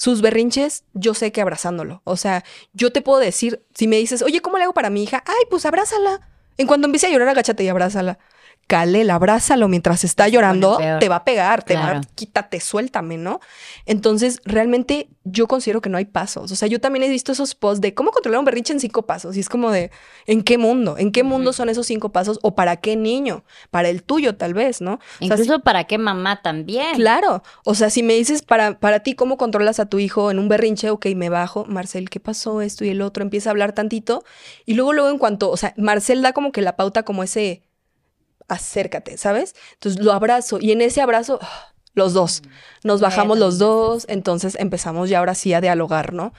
Sus berrinches, yo sé que abrazándolo. O sea, yo te puedo decir, si me dices, oye, ¿cómo le hago para mi hija? Ay, pues abrázala. En cuanto empiece a llorar, agáchate y abrázala. Calel, abrázalo mientras está llorando, te va a pegar, te va Claro. a quítate, suéltame, ¿no? Entonces, realmente yo considero que no hay pasos. O sea, yo también he visto esos posts de cómo controlar un berrinche en cinco pasos. Y es como de, ¿en qué mundo? ¿En qué mundo son esos cinco pasos? ¿O para qué niño? Para el tuyo, tal vez, ¿no? O sea, Incluso para qué mamá también. Claro, o sea, si me dices para, para ti cómo controlas a tu hijo en un berrinche, ok, me bajo, Marcel, ¿qué pasó esto y el otro? Empieza a hablar tantito y luego, luego en cuanto, o sea, Marcel da como que la pauta como ese, acércate, ¿sabes? Entonces lo abrazo y en ese abrazo, ah, los dos, nos Ya, bajamos los dos, entonces empezamos ya ahora sí a dialogar, ¿no?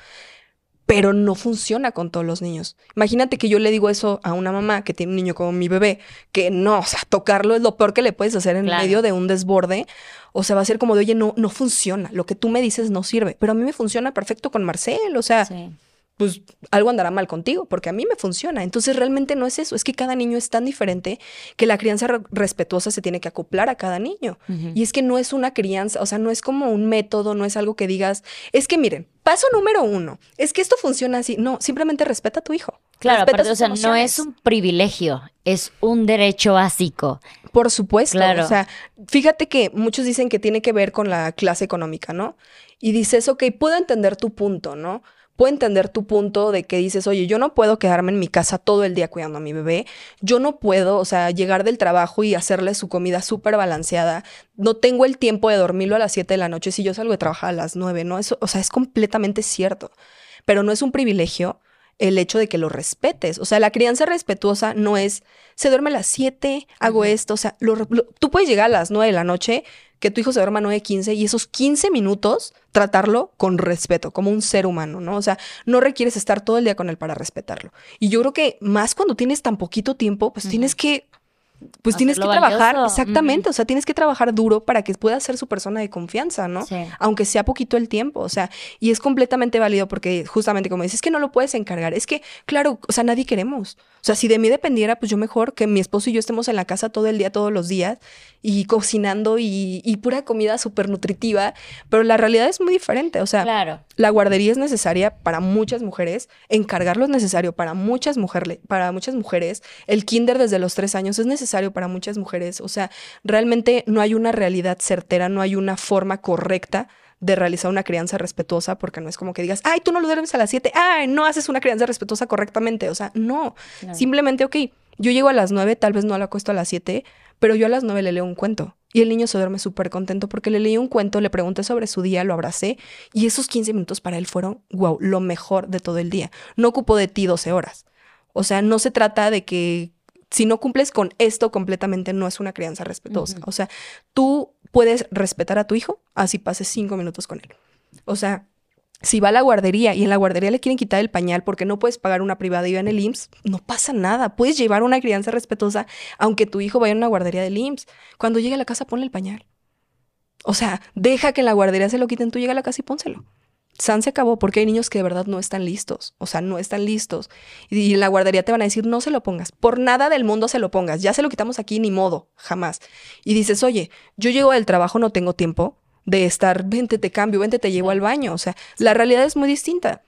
Pero no funciona con todos los niños. Imagínate que yo le digo eso a una mamá que tiene un niño como mi bebé, que no, o sea, tocarlo es lo peor que le puedes hacer en Claro. medio de un desborde. O sea, va a ser como de, oye, no, no funciona. Lo que tú me dices no sirve. Pero a mí me funciona perfecto con Marcel. O sea, Sí. Pues algo andará mal contigo, porque a mí me funciona. Entonces realmente no es eso, es que cada niño es tan diferente que la crianza re- respetuosa se tiene que acoplar a cada niño. Y es que no es una crianza, o sea, no es como un método, no es algo que digas, es que miren, paso número uno, es que esto funciona así. No, simplemente respeta a tu hijo. Claro, aparte, o sea, no es un privilegio, es un derecho básico. Por supuesto. Claro. O sea, fíjate que muchos dicen que tiene que ver con la clase económica, ¿no? Y dices, ok, puedo entender tu punto, ¿no? Puedo entender tu punto de que dices, oye, yo no puedo quedarme en mi casa todo el día cuidando a mi bebé. Yo no puedo, o sea, llegar del trabajo y hacerle su comida súper balanceada. No tengo el tiempo de dormirlo a las 7 de la noche si yo salgo de trabajar a las 9, ¿no? Eso, o sea, es completamente cierto. Pero no es un privilegio el hecho de que lo respetes. O sea, la crianza respetuosa no es, se duerme a las 7, hago esto. O sea, lo- lo- tú puedes llegar a las 9 de la noche, que tu hijo se duerma a 9, 15 y esos 15 minutos tratarlo con respeto, como un ser humano, ¿no? O sea, no requieres estar todo el día con él para respetarlo. Y yo creo que más cuando tienes tan poquito tiempo, pues tienes que... Pues tienes que trabajar, valioso. exactamente, o sea, tienes que trabajar duro para que pueda ser su persona de confianza, ¿no? Sí. aunque sea poquito el tiempo, o sea, y es completamente válido porque justamente como dices, es que no lo puedes encargar, es que, claro, o sea, nadie queremos, o sea, si de mí dependiera, pues yo mejor que mi esposo y yo estemos en la casa todo el día, todos los días, y cocinando y, y pura comida súper nutritiva, pero la realidad es muy diferente, o sea, Claro. la guardería es necesaria para muchas mujeres, encargarlo es necesario para muchas, mujeres para muchas mujeres, el kinder desde los tres años es necesario para muchas mujeres, o sea, realmente no hay una realidad certera, no hay una forma correcta de realizar una crianza respetuosa, porque no es como que digas, ay, tú no lo duermes a las 7, ay, no haces una crianza respetuosa correctamente, o sea, no, claro. simplemente, ok, yo llego a las 9, tal vez no la acuesto a las 7, pero yo a las 9 le leo un cuento. Y el niño se duerme súper contento porque le leí un cuento, le pregunté sobre su día, lo abracé y esos 15 minutos para él fueron, wow, lo mejor de todo el día. No ocupó de ti 12 horas. O sea, no se trata de que si no cumples con esto completamente no es una crianza respetuosa. O sea, tú puedes respetar a tu hijo así pases 5 minutos con él. O sea, si va a la guardería y en la guardería le quieren quitar el pañal porque no puedes pagar una privada y en el IMSS, no pasa nada. Puedes llevar una crianza respetuosa aunque tu hijo vaya a una guardería del IMSS. Cuando llegue a la casa, ponle el pañal. O sea, deja que en la guardería se lo quiten, tú llega a la casa y pónselo. San se acabó porque hay niños que de verdad no están listos. O sea, no están listos. Y en la guardería te van a decir, no se lo pongas. Por nada del mundo se lo pongas. Ya se lo quitamos aquí, ni modo. Jamás. Y dices, oye, yo llego del trabajo, no tengo tiempo de estar, vente, te cambio, vente, te llevo al baño. O sea, la realidad es muy distinta.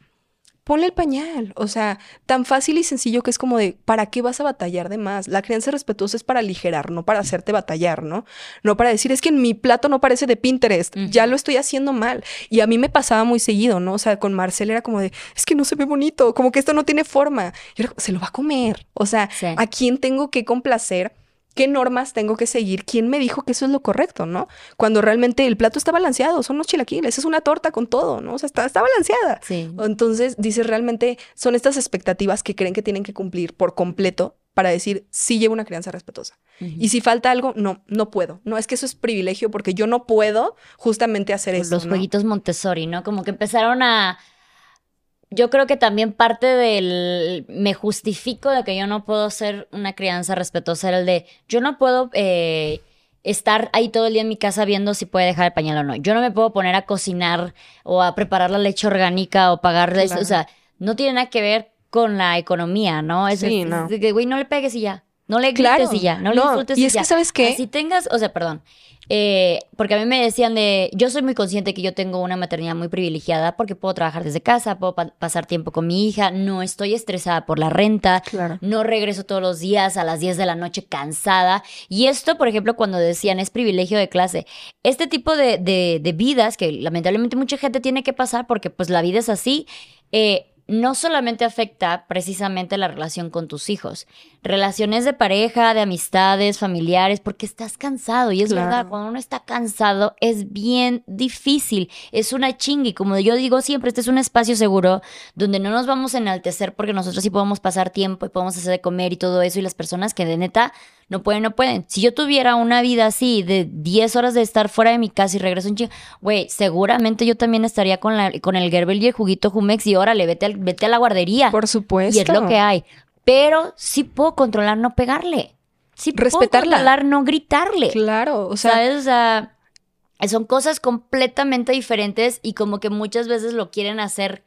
Ponle el pañal, o sea, tan fácil y sencillo que es como de, ¿para qué vas a batallar de más? La crianza respetuosa es para aligerar, no para hacerte batallar, ¿no? No para decir, es que en mi plato no parece de Pinterest, ya lo estoy haciendo mal. Y a mí me pasaba muy seguido, ¿no? O sea, con Marcel era como de, es que no se ve bonito, como que esto no tiene forma. Y era, se lo va a comer. O sea, Sí. ¿a quién tengo que complacer? ¿Qué normas tengo que seguir? ¿Quién me dijo que eso es lo correcto, no? Cuando realmente el plato está balanceado, son los chilaquiles, es una torta con todo, ¿no? O sea, está, está balanceada. Sí. Entonces, dices, realmente son estas expectativas que creen que tienen que cumplir por completo para decir, sí llevo una crianza respetuosa. Y si falta algo, no, no puedo. No, es que eso es privilegio porque yo no puedo justamente hacer Pues eso. los ¿no? jueguitos Montessori, ¿no? Como que empezaron a... Yo creo que también parte del me justifico de que yo no puedo ser una crianza respetuosa era el de yo no puedo eh, estar ahí todo el día en mi casa viendo si puede dejar el pañal o no. Yo no me puedo poner a cocinar o a preparar la leche orgánica o pagarle, Claro. o sea, no tiene nada que ver con la economía, ¿no? Es, Sí, no. de que, güey, no le pegues y ya. No le grites Claro. y ya, no, le No, insultes y y, es que. ¿sabes qué? Si tengas, o sea, perdón, eh, porque a mí me decían de, yo soy muy consciente que yo tengo una maternidad muy privilegiada porque puedo trabajar desde casa, puedo pa- pasar tiempo con mi hija, no estoy estresada por la renta, Claro. no regreso todos los días a las 10 de la noche cansada. Y esto, por ejemplo, cuando decían es privilegio de clase, este tipo de, de- de vidas que lamentablemente mucha gente tiene que pasar porque pues la vida es así, eh, no solamente afecta precisamente la relación con tus hijos, relaciones de pareja, de amistades, familiares, porque estás cansado y es Claro. verdad, cuando uno está cansado es bien difícil, es una chinga y como yo digo siempre, este es un espacio seguro donde no nos vamos a enaltecer porque nosotros sí podemos pasar tiempo y podemos hacer de comer y todo eso y las personas que de neta no pueden, no pueden. Si yo tuviera una vida así de 10 horas de estar fuera de mi casa y regreso un chingo, güey, seguramente yo también estaría con, la, con el Gerber y el juguito Jumex y órale, vete, al- vete a la guardería. Por supuesto. y es lo que hay. Pero sí puedo controlar no pegarle. Sí puedo Respetarla. controlar no gritarle. Claro, o sea, ¿Sabes? O sea, son cosas completamente diferentes y como que muchas veces lo quieren hacer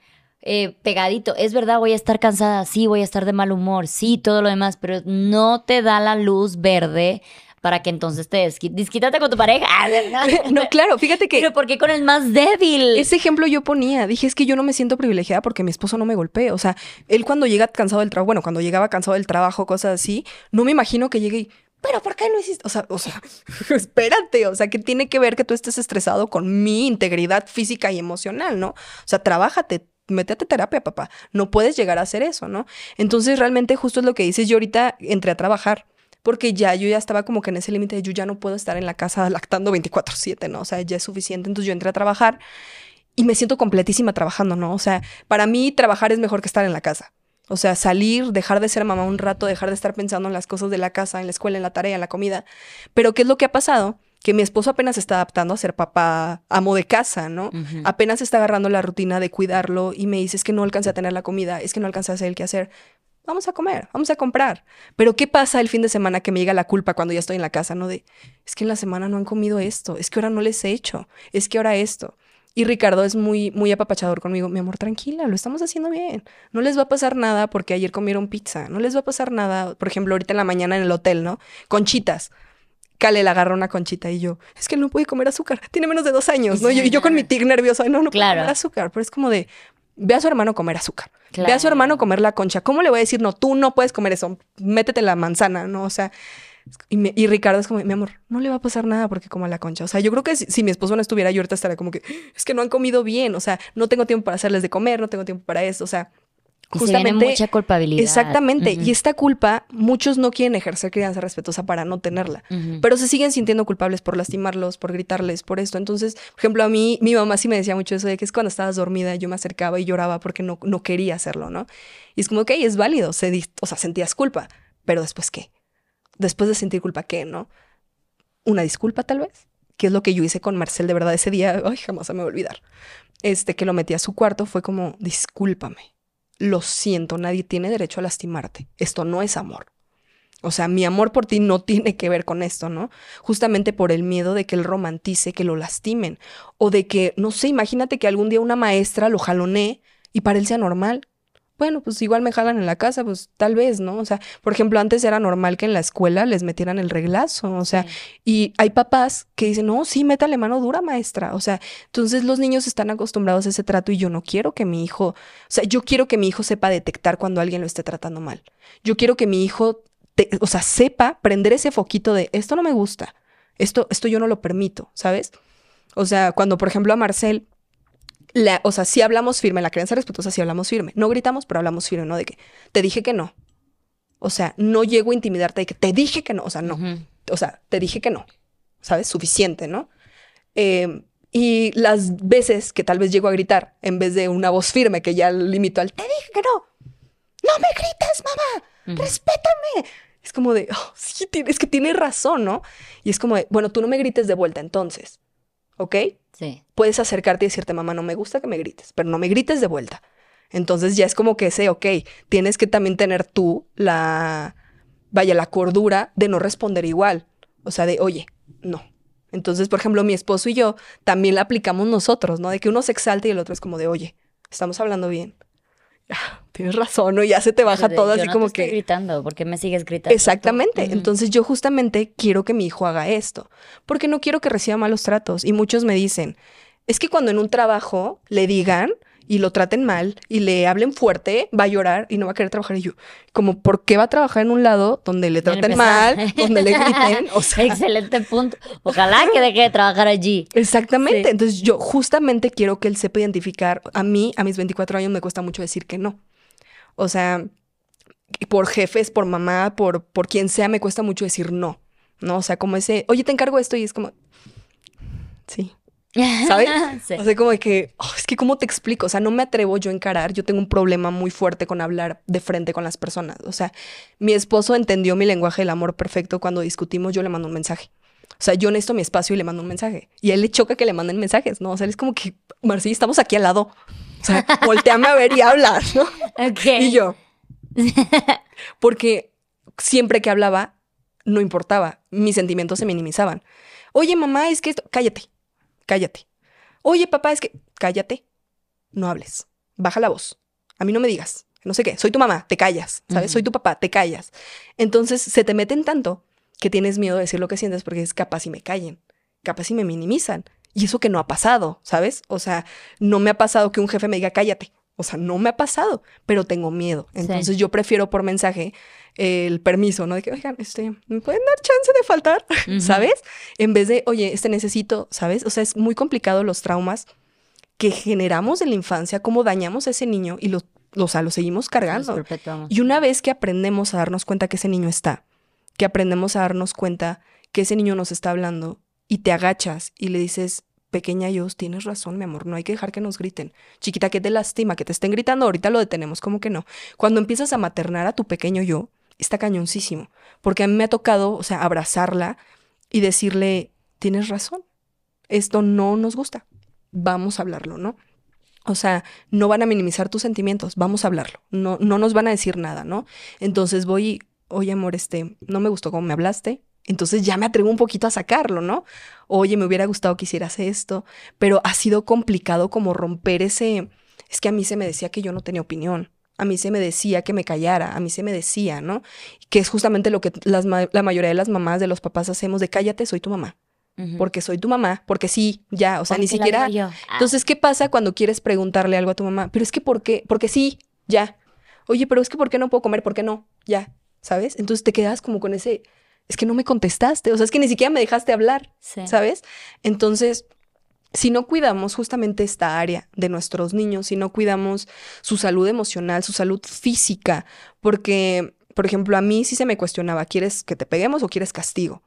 eh, pegadito. Es verdad, voy a estar cansada, sí, voy a estar de mal humor, sí, todo lo demás, pero no te da la luz verde para que entonces te desquítate con tu pareja. no, claro, fíjate que Pero ¿por qué con el más débil? ese ejemplo yo ponía, dije, es que yo no me siento privilegiada porque mi esposo no me golpee, o sea, él cuando llega cansado del trabajo, bueno, cuando llegaba cansado del trabajo, cosas así, no me imagino que llegue y, pero ¿por qué no hiciste? O sea, o sea, espérate, o sea, que tiene que ver que tú estés estresado con mi integridad física y emocional, ¿no? O sea, trabájate, métete terapia, papá. No puedes llegar a hacer eso, ¿no? Entonces, realmente justo es lo que dices, yo ahorita entré a trabajar. Porque ya yo ya estaba como que en ese límite de yo ya no puedo estar en la casa lactando 24/7, ¿no? O sea, ya es suficiente. Entonces yo entré a trabajar y me siento completísima trabajando, ¿no? O sea, para mí trabajar es mejor que estar en la casa. O sea, salir, dejar de ser mamá un rato, dejar de estar pensando en las cosas de la casa, en la escuela, en la tarea, en la comida. Pero ¿qué es lo que ha pasado? Que mi esposo apenas está adaptando a ser papá, amo de casa, ¿no? Apenas está agarrando la rutina de cuidarlo y me dice, es que no alcancé a tener la comida, es que no alcancé a hacer el que hacer. Vamos a comer, vamos a comprar. Pero ¿qué pasa el fin de semana que me llega la culpa cuando ya estoy en la casa, no? De, es que en la semana no han comido esto, es que ahora no les he hecho, es que ahora esto. Y Ricardo es muy, muy apapachador conmigo. Mi amor, tranquila, lo estamos haciendo bien. No les va a pasar nada porque ayer comieron pizza. No les va a pasar nada, por ejemplo, ahorita en la mañana en el hotel, ¿no? Conchitas. Cale le agarra una conchita y yo, es que no puede comer azúcar. Tiene menos de dos años, ¿no? Y yo, y yo con mi tic nerviosa, no, no Claro. puede comer azúcar. Pero es como de, ve a su hermano comer azúcar. Ve a su hermano comer la concha. ¿Cómo le voy a decir, no, tú no puedes comer eso? Métete la manzana, ¿no? O sea, y, me- y Ricardo es como, mi amor, no le va a pasar nada porque coma la concha. O sea, yo creo que si, si mi esposo no estuviera, yo ahorita estaría como que, es que no han comido bien. O sea, no tengo tiempo para hacerles de comer, no tengo tiempo para eso. O sea, Y se viene mucha culpabilidad. Exactamente. Y esta culpa, muchos no quieren ejercer crianza respetuosa para no tenerla. Pero se siguen sintiendo culpables por lastimarlos, por gritarles, por esto. Entonces, por ejemplo, a mí, mi mamá sí me decía mucho eso de que es cuando estabas dormida, yo me acercaba y lloraba porque no, no quería hacerlo, ¿no? Y es como, ok, es válido, se dis- o sea, sentías culpa, pero después qué? Después de sentir culpa, ¿qué, no? Una disculpa, tal vez. Que es lo que yo hice con Marcel de verdad ese día, ay, jamás se me va a olvidar. Este, que lo metí a su cuarto, fue como, discúlpame, lo siento, nadie tiene derecho a lastimarte. Esto no es amor. O sea, mi amor por ti no tiene que ver con esto, ¿no? Justamente por el miedo de que él romantice, que lo lastimen. O de que, no sé, imagínate que algún día una maestra lo jalonee y para él sea normal. Bueno, pues igual me jalan en la casa, pues tal vez, ¿no? O sea, por ejemplo, antes era normal que en la escuela les metieran el reglazo, o sea, Sí. y hay papás que dicen, no, sí, métale mano dura, maestra. O sea, entonces los niños están acostumbrados a ese trato y yo no quiero que mi hijo, o sea, yo quiero que mi hijo sepa detectar cuando alguien lo esté tratando mal. Yo quiero que mi hijo, te- o sea, sepa prender ese foquito de, esto no me gusta, esto, esto yo no lo permito, ¿sabes? O sea, cuando, por ejemplo, a Marcel, la, o sea, sí hablamos firme, la crianza respetuosa sí hablamos firme. No gritamos, pero hablamos firme, ¿no? De que te dije que no. O sea, no llego a intimidarte de que te dije que no. O sea, no o sea, te dije que no, ¿sabes? Suficiente, ¿no? Eh, y las veces que tal vez llego a gritar, en vez de una voz firme que ya limito al, te dije que no, no me grites, mamá, Ujú. respétame. Es como de, "Oh, sí, es que tiene razón, ¿no? Y es como de, bueno, tú no me grites de vuelta entonces, ¿ok? Puedes acercarte y decirte, mamá, no me gusta que me grites, pero no me grites de vuelta. Entonces ya es como que ese, ok, tienes que también tener tú la, vaya, la cordura de no responder igual. O sea, de, oye, no. Entonces, por ejemplo, mi esposo y yo también la aplicamos nosotros, ¿no? De que uno se exalta y el otro es como de, oye, estamos hablando bien. tienes razón, ¿no? Ya se te baja todo así como que... gritando, ¿por qué me sigues gritando? Exactamente. Entonces yo justamente quiero que mi hijo haga esto, porque no quiero que reciba malos tratos. Y muchos me dicen, es que cuando en un trabajo le digan y lo traten mal y le hablen fuerte, va a llorar y no va a querer trabajar. Y yo, como, ¿por qué va a trabajar en un lado donde le traten mal, donde le griten? O sea, Excelente punto. Ojalá que deje de trabajar allí. Exactamente. Entonces yo justamente quiero que él sepa identificar. A mí, a mis 24 años, me cuesta mucho decir que no. O sea, por jefes, por mamá, por, por quien sea, me cuesta mucho decir no. ¿No? O sea, como ese, oye, te encargo esto y es como, sí, ¿Sabes? O sea, como de que, oh, es que cómo te explico, o sea, no me atrevo yo a encarar, yo tengo un problema muy fuerte con hablar de frente con las personas, o sea, mi esposo entendió mi lenguaje del amor perfecto cuando discutimos, yo le mando un mensaje. O sea, yo necesito mi espacio y le mando un mensaje. Y a él le choca que le manden mensajes, ¿no? O sea, él es como que, Marcilla, estamos aquí al lado. O sea, volteame a ver y habla, ¿no? Y yo. Porque siempre que hablaba, no importaba. Mis sentimientos se minimizaban. Oye, mamá, es que esto. Cállate cállate. Oye, papá, es que cállate, no hables, baja la voz, a mí no me digas, no sé qué, soy tu mamá, te callas, ¿sabes? Soy tu papá, te callas. Entonces se te meten tanto que tienes miedo de decir lo que sientes porque es capaz si me callen, capaz si me minimizan. Y eso que no ha pasado, ¿sabes? O sea, no me ha pasado que un jefe me diga cállate. O sea, no me ha pasado, pero tengo miedo. Entonces yo prefiero por mensaje el permiso, ¿no? De que, oigan, este, ¿me pueden dar chance de faltar? ¿Sabes? En vez de, oye, este necesito, ¿sabes? O sea, es muy complicado los traumas que generamos en la infancia, cómo dañamos a ese niño y lo, o sea, lo seguimos cargando. y una vez que aprendemos a darnos cuenta que ese niño está, que aprendemos a darnos cuenta que ese niño nos está hablando y te agachas y le dices, pequeña yo, tienes razón, mi amor, no hay que dejar que nos griten. Chiquita, que te lastima, que te estén gritando, ahorita lo detenemos, como que no. Cuando empiezas a maternar a tu pequeño yo, está cañoncísimo, porque a mí me ha tocado, o sea, abrazarla y decirle, tienes razón, esto no nos gusta, vamos a hablarlo, ¿no? O sea, no van a minimizar tus sentimientos, vamos a hablarlo, no, no nos van a decir nada, ¿no? Entonces voy oye amor, este, no me gustó cómo me hablaste, entonces ya me atrevo un poquito a sacarlo, ¿no? Oye, me hubiera gustado que hicieras esto, pero ha sido complicado como romper ese, es que a mí se me decía que yo no tenía opinión, a mí se me decía que me callara, a mí se me decía, ¿no? Que es justamente lo que la mayoría de las mamás, de los papás hacemos de cállate, soy tu mamá. Porque soy tu mamá, porque sí, ya, o sea, ni siquiera. Ah. Entonces, ¿qué pasa cuando quieres preguntarle algo a tu mamá? Pero es que, ¿por qué? Porque sí, ya. Oye, pero es que, ¿por qué no puedo comer? ¿Por qué no? Ya, ¿sabes? Entonces te quedas como con ese, es que no me contestaste, o sea, es que ni siquiera me dejaste hablar, ¿sabes? Entonces, si no cuidamos justamente esta área de nuestros niños, si no cuidamos su salud emocional, su salud física, porque, por ejemplo, a mí sí se me cuestionaba, ¿quieres que te peguemos o quieres castigo?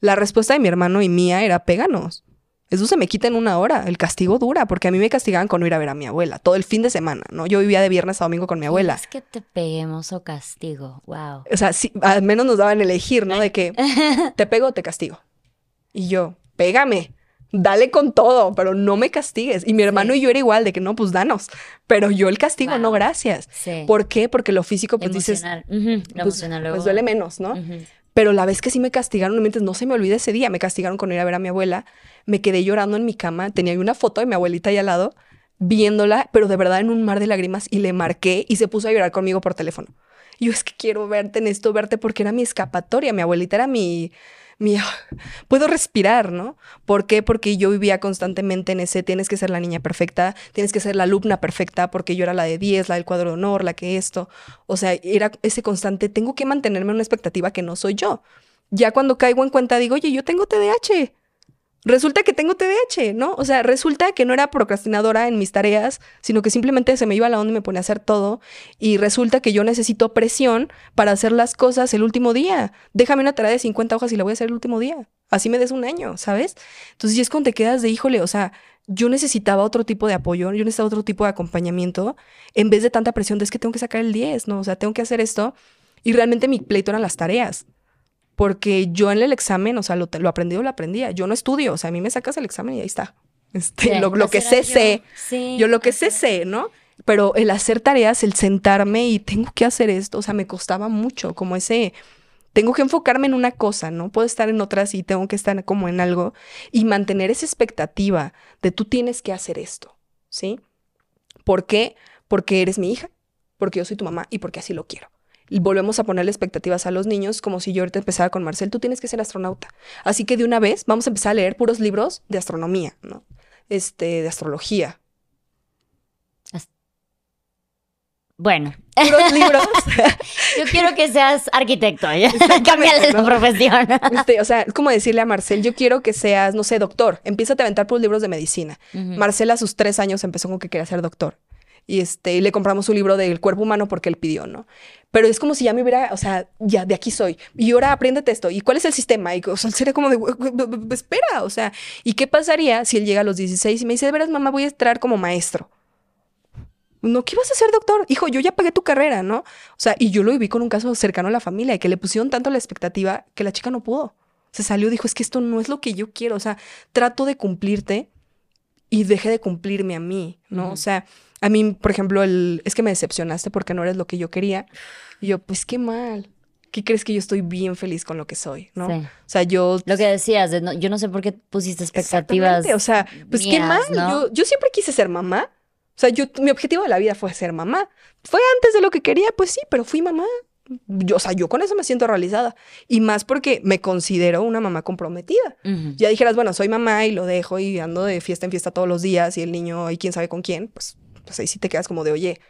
La respuesta de mi hermano y mía era, péganos. Eso se me quita en una hora. El castigo dura, porque a mí me castigaban con no ir a ver a mi abuela todo el fin de semana, ¿no? Yo vivía de viernes a domingo con mi abuela. Es que te peguemos o castigo, wow. O sea, sí, al menos nos daban elegir, ¿no? De que te pego o te castigo. Y yo, pégame dale con todo, pero no me castigues. Y mi hermano y yo era igual, de que no, pues danos. Pero yo el castigo, no, gracias. ¿Por qué? Porque lo físico, pues dices, pues, pues, duele menos, ¿no? Pero la vez que sí me castigaron, no se me olvida ese día, me castigaron con ir a ver a mi abuela, me quedé llorando en mi cama, tenía una foto de mi abuelita ahí al lado, viéndola, pero de verdad en un mar de lágrimas, y le marqué y se puso a llorar conmigo por teléfono. yo es que quiero verte en esto, verte porque era mi escapatoria, mi abuelita era mi puedo respirar, ¿no? ¿Por qué? Porque yo vivía constantemente en ese, tienes que ser la niña perfecta, tienes que ser la alumna perfecta, porque yo era la de 10, la del cuadro de honor, la que esto. O sea, era ese constante, tengo que mantenerme en una expectativa que no soy yo. Ya cuando caigo en cuenta digo, oye, yo tengo TDAH, resulta que tengo TDAH, ¿no? O sea, resulta que no era procrastinadora en mis tareas, sino que simplemente se me iba a la onda y me ponía a hacer todo. Y resulta que yo necesito presión para hacer las cosas el último día. Déjame una tarea de 50 hojas y la voy a hacer el último día. Así me des un año, ¿sabes? Entonces, si es cuando te quedas de, híjole, o sea, yo necesitaba otro tipo de apoyo, yo necesitaba otro tipo de acompañamiento, en vez de tanta presión de es que tengo que sacar el 10, ¿no? O sea, tengo que hacer esto. Y realmente mi pleito eran las tareas porque yo en el examen, o sea, lo, lo aprendido lo aprendía. Yo no estudio, o sea, a mí me sacas el examen y ahí está. Este, lo, que sé, sé. yo lo que sé, sé, ¿no? Pero el hacer tareas, el sentarme y tengo que hacer esto, o sea, me costaba mucho, como ese, tengo que enfocarme en una cosa, ¿no? Puedo estar en otras y tengo que estar como en algo y mantener esa expectativa de tú tienes que hacer esto, ¿sí? ¿Por qué? Porque eres mi hija, porque yo soy tu mamá y porque así lo quiero. Volvemos a ponerle expectativas a los niños, como si yo ahorita empezara con Marcel, tú tienes que ser astronauta. Así que de una vez vamos a empezar a leer puros libros de astronomía, ¿no? Este, de astrología. Bueno, Puros libros. yo quiero que seas arquitecto, ¿ya? Cámbiale ¿no? la profesión. Este, o sea, es como decirle a Marcel, yo quiero que seas, no sé, doctor. Empieza a aventar puros libros de medicina. Ujú. Marcel a sus tres años empezó con que quería ser doctor. Y, este, y le compramos un libro del cuerpo humano porque él pidió, ¿no? Pero es como si ya me hubiera, o sea, ya de aquí soy. Y ahora apréndete esto. ¿Y cuál es el sistema? Y o sea, sería como de, "Güey, güey, güey, güey, espera, o sea, ¿y qué pasaría si él llega a los 16 y me dice, de veras, mamá, voy a entrar como maestro? No, ¿qué vas a hacer, doctor? Hijo, yo ya pagué tu carrera, ¿no? O sea, y yo lo viví con un caso cercano a la familia, que le pusieron tanto la expectativa que la chica no pudo. Se salió, dijo, es que esto no es lo que yo quiero. O sea, trato de cumplirte y deje de cumplirme a mí, ¿no? O sea, a mí, por ejemplo, el, es que me decepcionaste porque no eres lo que yo quería. Y yo, pues qué mal. ¿Qué crees que yo estoy bien feliz con lo que soy, no? Sí. O sea, yo... Lo que decías, de no- yo no sé por qué pusiste expectativas. O sea, pues qué mías, mal. ¿no? Yo, yo siempre quise ser mamá. O sea, yo, mi objetivo de la vida fue ser mamá. Fue antes de lo que quería, pues sí, pero fui mamá. Yo, o sea, yo con eso me siento realizada. Y más porque me considero una mamá comprometida. Ujú. Ya dijeras, bueno, soy mamá y lo dejo y ando de fiesta en fiesta todos los días y el niño y quién sabe con quién, pues, pues ahí sí te quedas como de, oye,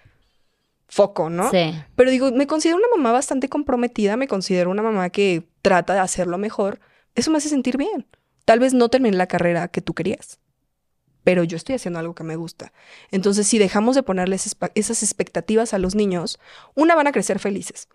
foco, ¿no? Sí. Pero digo, me considero una mamá bastante comprometida, me considero una mamá que trata de hacerlo mejor. Eso me hace sentir bien. Tal vez no terminé la carrera que tú querías, pero yo estoy haciendo algo que me gusta. Entonces, si dejamos de ponerles esas expectativas a los niños, una van a crecer felices.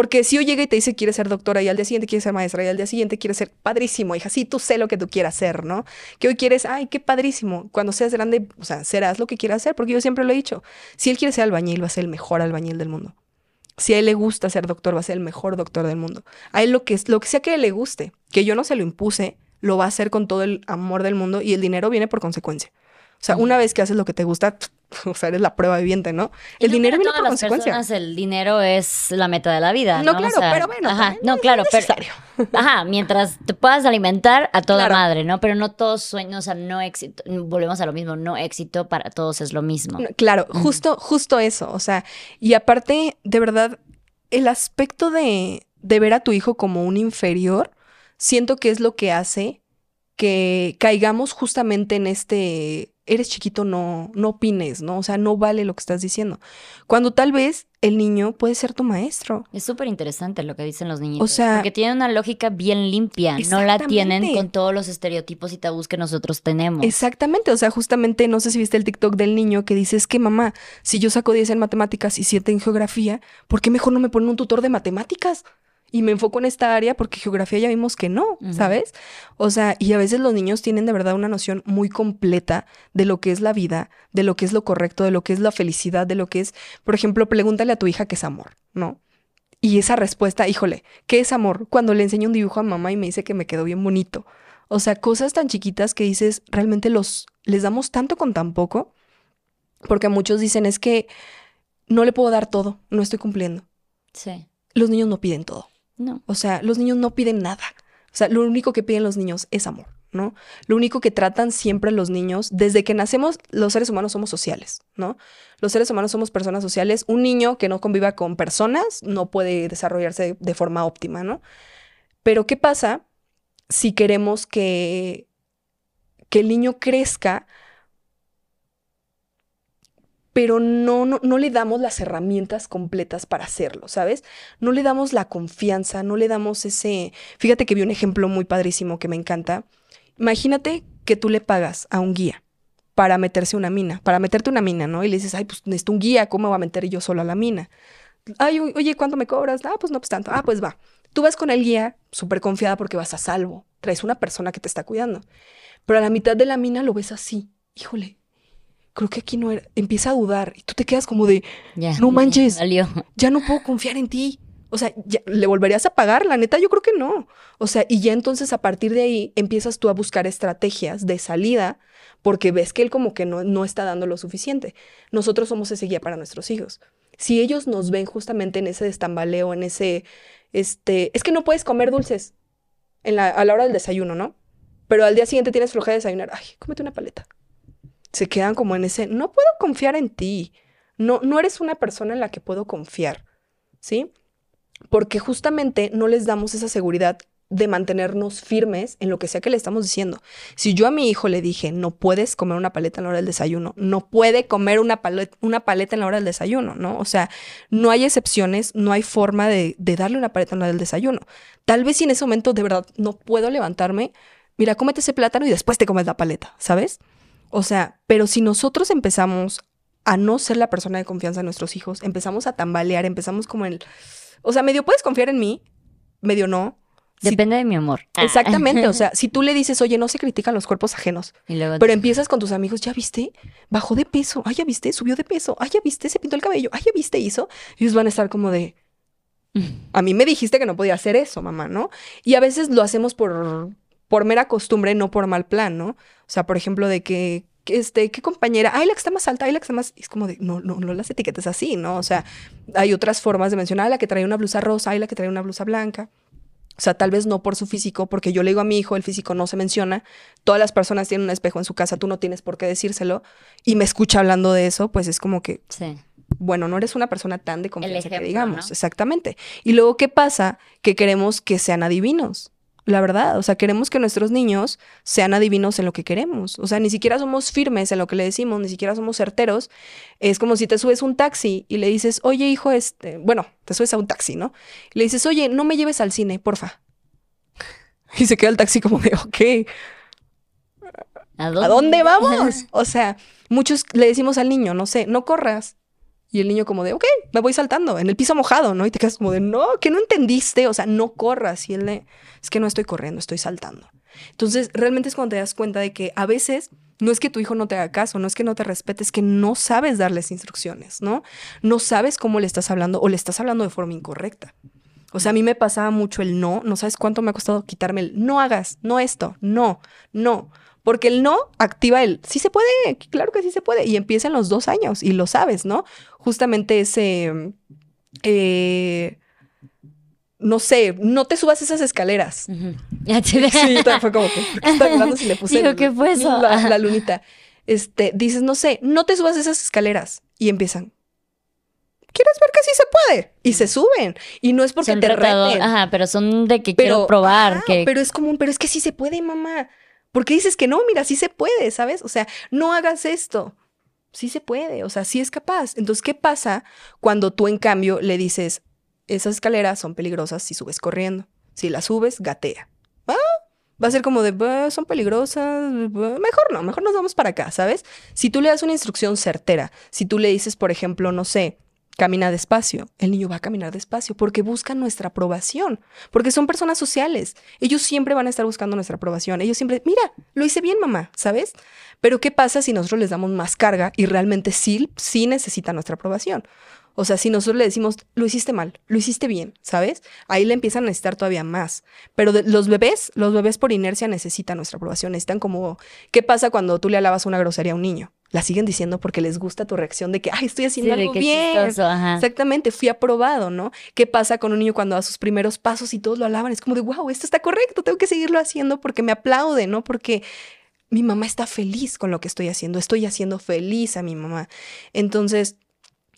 Porque si yo llega y te dice quiere ser doctora y al día siguiente quiere ser maestra y al día siguiente quiere ser padrísimo, hija, sí, tú sé lo que tú quieras hacer, ¿no? Que hoy quieres, ay, qué padrísimo. Cuando seas grande, o sea, serás lo que quieras hacer, porque yo siempre lo he dicho. Si él quiere ser albañil, va a ser el mejor albañil del mundo. Si a él le gusta ser doctor, va a ser el mejor doctor del mundo. A él lo que, lo que sea que le guste, que yo no se lo impuse, lo va a hacer con todo el amor del mundo y el dinero viene por consecuencia. O sea, una vez que haces lo que te gusta, o sea, eres la prueba viviente, ¿no? Y El no dinero viene por las consecuencia. personas el dinero es la meta de la vida. No, No, claro, O sea, pero bueno, Ajá, no, es claro, pero. necesario. Ajá, mientras te puedas alimentar a toda Claro. madre, ¿no? Pero no todos sueños, o sea, no éxito. Volvemos a lo mismo, no éxito para todos es lo mismo. No, Claro, justo, justo eso. O sea, y aparte, de verdad, el aspecto de, de ver a tu hijo como un inferior, siento que es lo que hace que caigamos justamente en este, eres chiquito, no, no opines, ¿no? O sea, no vale lo que estás diciendo. Cuando tal vez el niño puede ser tu maestro. Es súper interesante lo que dicen los niñitos. O sea- porque tienen una lógica bien limpia. No la tienen con todos los estereotipos y tabús que nosotros tenemos. Exactamente, o sea, justamente, no sé si viste el TikTok del niño que dice, es que mamá, si yo saco 10 en matemáticas y 7 en geografía, ¿por qué mejor no me ponen un tutor de matemáticas? Y me enfoco en esta área porque geografía ya vimos que no. ¿sabes? O sea, y a veces los niños tienen de verdad una noción muy completa de lo que es la vida, de lo que es lo correcto, de lo que es la felicidad, de lo que es, por ejemplo, pregúntale a tu hija qué es amor, ¿no? Y esa respuesta, híjole, ¿qué es amor? Cuando le enseño un dibujo a mamá y me dice que me quedó bien bonito. O sea, cosas tan chiquitas que dices, realmente los les damos tanto con tan poco, porque muchos dicen es que no le puedo dar todo, no estoy cumpliendo. Sí. Los niños no piden todo. No. O sea, los niños no piden nada. O sea, lo único que piden los niños es amor, ¿no? Lo único que tratan siempre los niños, desde que nacemos, los seres humanos somos sociales, ¿no? Los seres humanos somos personas sociales. Un niño que no conviva con personas no puede desarrollarse de, de forma óptima, ¿no? Pero ¿qué pasa si queremos que, que el niño crezca, pero no, no, no le damos las herramientas completas para hacerlo, ¿sabes? No le damos la confianza, no le damos ese... Fíjate que vi un ejemplo muy padrísimo que me encanta. Imagínate que tú le pagas a un guía para meterse una mina, para meterte una mina, ¿no? Y le dices, ay, pues necesito un guía, ¿cómo me voy a meter yo solo a la mina? Ay, oye, ¿cuánto me cobras? Ah, pues no, pues tanto. Ah, pues va. Tú vas con el guía súper confiada porque vas a salvo. Traes una persona que te está cuidando. Pero a la mitad de la mina lo ves así. Híjole, creo que aquí no era. Empieza a dudar y tú te quedas como de, Ya. No manches. Salió. ya no puedo confiar en ti. O sea, ya- ¿le volverías a pagar? La neta, yo creo que no. O sea, y ya entonces a partir de ahí empiezas tú a buscar estrategias de salida porque ves que él como que no, no está dando lo suficiente. Nosotros somos ese guía para nuestros hijos. Si ellos nos ven justamente en ese destambaleo, en ese, este, es que no puedes comer dulces en la, a la hora del desayuno, ¿no? Pero al día siguiente tienes flojera de desayunar. Ay, cómete una paleta. Se quedan como en ese, no puedo confiar en ti. no, no eres una persona en la que puedo confiar, ¿sí? Porque justamente no les damos esa seguridad de mantenernos firmes en lo que sea que le estamos diciendo. Si yo a mi hijo le dije, no puedes comer una paleta en la hora del desayuno, no puede comer una, paleta, una paleta en la hora del desayuno, ¿no? O sea, no hay excepciones, no hay forma de, de darle una paleta en la hora del desayuno. Tal vez si en ese momento de verdad no puedo levantarme, mira, cómete ese plátano y después te comes la paleta, ¿sabes? O sea, pero si nosotros empezamos a no ser la persona de confianza de nuestros hijos, empezamos a tambalear, empezamos como el... O sea, medio puedes confiar en mí, medio no, Depende de mi amor. Ah. Exactamente, o sea, si tú le dices, oye, no se critican los cuerpos ajenos, pero empiezas con tus amigos, ya viste, bajó de peso, ay, ya viste, subió de peso, ay, ya viste, se pintó el cabello, ay, ya viste, hizo, ellos van a estar como de, a mí me dijiste que no podía hacer eso, mamá, ¿no? Y a veces lo hacemos por, por mera costumbre, no por mal plan, ¿no? O sea, por ejemplo, de que, este, ¿qué compañera? Ay, la que está más alta, ay, la que está más... Es como de, no, no, no las etiquetas así, ¿no? O sea, hay otras formas de mencionar, la que trae una blusa rosa, ay, la que trae una blusa blanca. O sea, tal vez no por su físico, porque yo le digo a mi hijo, el físico no se menciona. Todas las personas tienen un espejo en su casa, tú no tienes por qué decírselo. Y me escucha hablando de eso, pues es como que, sí. bueno, no eres una persona tan de confianza que digamos. Exactamente. Y luego, ¿qué pasa? Que queremos que sean adivinos la verdad. O sea, queremos que nuestros niños sean adivinos en lo que queremos. O sea, ni siquiera somos firmes en lo que le decimos, ni siquiera somos certeros. Es como si te subes un taxi y le dices, oye, hijo, este, bueno, te subes a un taxi, ¿no? Y le dices, oye, no me lleves al cine, porfa. Y se queda el taxi como de, ok. ¿A dónde vamos? O sea, muchos le decimos al niño, no sé, no corras. Y el niño como de, ok, me voy saltando en el piso mojado, ¿no? Y te quedas como de, no, que no entendiste, o sea, no corras. Y él le, es que no estoy corriendo, estoy saltando. Entonces, realmente es cuando te das cuenta de que a veces no es que tu hijo no te haga caso, no es que no te respete, es que no sabes darles instrucciones, ¿no? No sabes cómo le estás hablando o le estás hablando de forma incorrecta. O sea, a mí me pasaba mucho el no, no sabes cuánto me ha costado quitarme el no hagas, no esto, no, no. Porque el no activa el sí se puede, claro que sí se puede. Y empieza en los dos años y lo sabes, ¿no? Justamente ese. Eh, no sé, no te subas esas escaleras. Ya te Sí, fue como que, ¿qué está hablando si le puse Digo, ¿qué fue eso? La, lunita. Este, dices, no sé, no te subas esas escaleras. Y empiezan, ¿quieres ver que sí se puede? Y se suben. Y no es porque te reten. Ajá, pero son de que quiero probar. que... Pero es como, pero es que sí se puede, mamá. Porque dices que no, mira, sí se puede, ¿sabes? O sea, no hagas esto. Sí se puede, o sea, sí es capaz. Entonces, ¿qué pasa cuando tú en cambio le dices, esas escaleras son peligrosas si subes corriendo? Si las subes, gatea. ¿Ah? Va a ser como de, son peligrosas, mejor no, mejor nos vamos para acá, ¿sabes? Si tú le das una instrucción certera, si tú le dices, por ejemplo, no sé, camina despacio. El niño va a caminar despacio porque buscan nuestra aprobación, porque son personas sociales. Ellos siempre van a estar buscando nuestra aprobación. Ellos siempre, mira, lo hice bien, mamá, ¿sabes? Pero ¿qué pasa si nosotros les damos más carga y realmente sí, sí necesitan nuestra aprobación? O sea, si nosotros le decimos, lo hiciste mal, lo hiciste bien, ¿sabes? Ahí le empiezan a necesitar todavía más. Pero los bebés, los bebés por inercia necesitan nuestra aprobación. Necesitan como, ¿qué pasa cuando tú le alabas una grosería a un niño? La siguen diciendo porque les gusta tu reacción de que, ay, estoy haciendo algo bien. Exactamente, fui aprobado, ¿no? ¿Qué pasa con un niño cuando da sus primeros pasos y todos lo alaban? Es como de, wow, esto está correcto, tengo que seguirlo haciendo porque me aplaude, ¿no? Porque mi mamá está feliz con lo que estoy haciendo, estoy haciendo feliz a mi mamá. Entonces,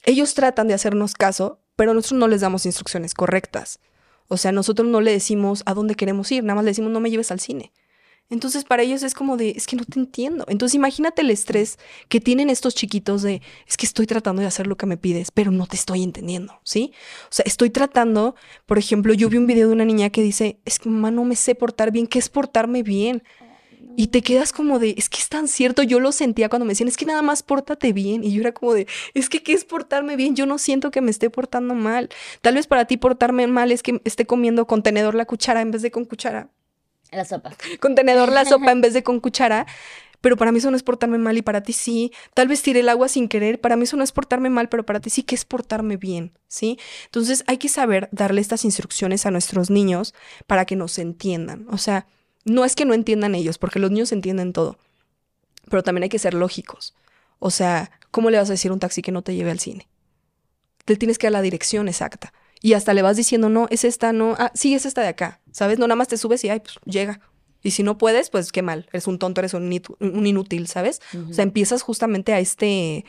ellos tratan de hacernos caso, pero nosotros no les damos instrucciones correctas. O sea, nosotros no le decimos a dónde queremos ir, nada más le decimos no me lleves al cine. Entonces para ellos es como de, es que no te entiendo. Entonces imagínate el estrés que tienen estos chiquitos de, es que estoy tratando de hacer lo que me pides, pero no te estoy entendiendo, ¿sí? O sea, estoy tratando, por ejemplo, yo vi un video de una niña que dice, es que mamá no me sé portar bien, ¿qué es portarme bien? Y te quedas como de, es que es tan cierto, yo lo sentía cuando me decían, es que nada más pórtate bien. Y yo era como de, es que ¿qué es portarme bien? Yo no siento que me esté portando mal. Tal vez para ti portarme mal es que esté comiendo con tenedor la cuchara en vez de con cuchara. La sopa. Contenedor la sopa en vez de con cuchara. Pero para mí eso no es portarme mal y para ti sí. Tal vez tire el agua sin querer. Para mí eso no es portarme mal, pero para ti sí que es portarme bien, ¿sí? Entonces hay que saber darle estas instrucciones a nuestros niños para que nos entiendan. O sea, no es que no entiendan ellos, porque los niños entienden todo. Pero también hay que ser lógicos. O sea, ¿cómo le vas a decir a un taxi que no te lleve al cine? Te tienes que dar la dirección exacta. Y hasta le vas diciendo, no, es esta, no, ah, sí, es esta de acá, ¿sabes? No, nada más te subes y, ay, pues llega. Y si no puedes, pues qué mal, eres un tonto, eres un, inútil, ¿sabes? O sea, empiezas justamente a este,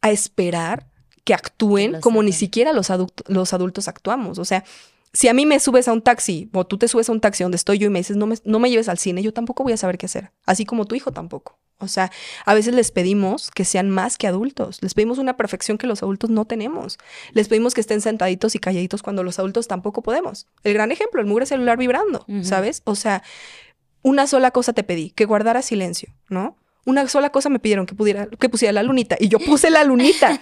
a esperar que actúen los como ni siquiera los, adultos los adultos actuamos. O sea, si a mí me subes a un taxi o tú te subes a un taxi donde estoy yo y me dices, no me, no me lleves al cine, yo tampoco voy a saber qué hacer. Así como tu hijo tampoco. O sea, a veces les pedimos que sean más que adultos. Les pedimos una perfección que los adultos no tenemos. Les pedimos que estén sentaditos y calladitos cuando los adultos tampoco podemos. El gran ejemplo, el mugre celular vibrando. ¿sabes? O sea, una sola cosa te pedí, que guardara silencio, ¿no? Una sola cosa me pidieron que pudiera, que pusiera la lunita y yo puse la lunita.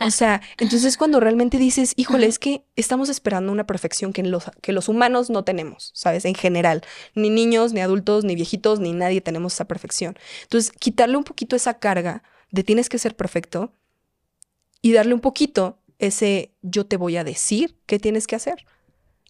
O sea, entonces cuando realmente dices, híjole, es que estamos esperando una perfección que los, que los humanos no tenemos, ¿sabes? En general, ni niños, ni adultos, ni viejitos, ni nadie tenemos esa perfección. Entonces, quitarle un poquito esa carga de tienes que ser perfecto y darle un poquito ese yo te voy a decir qué tienes que hacer.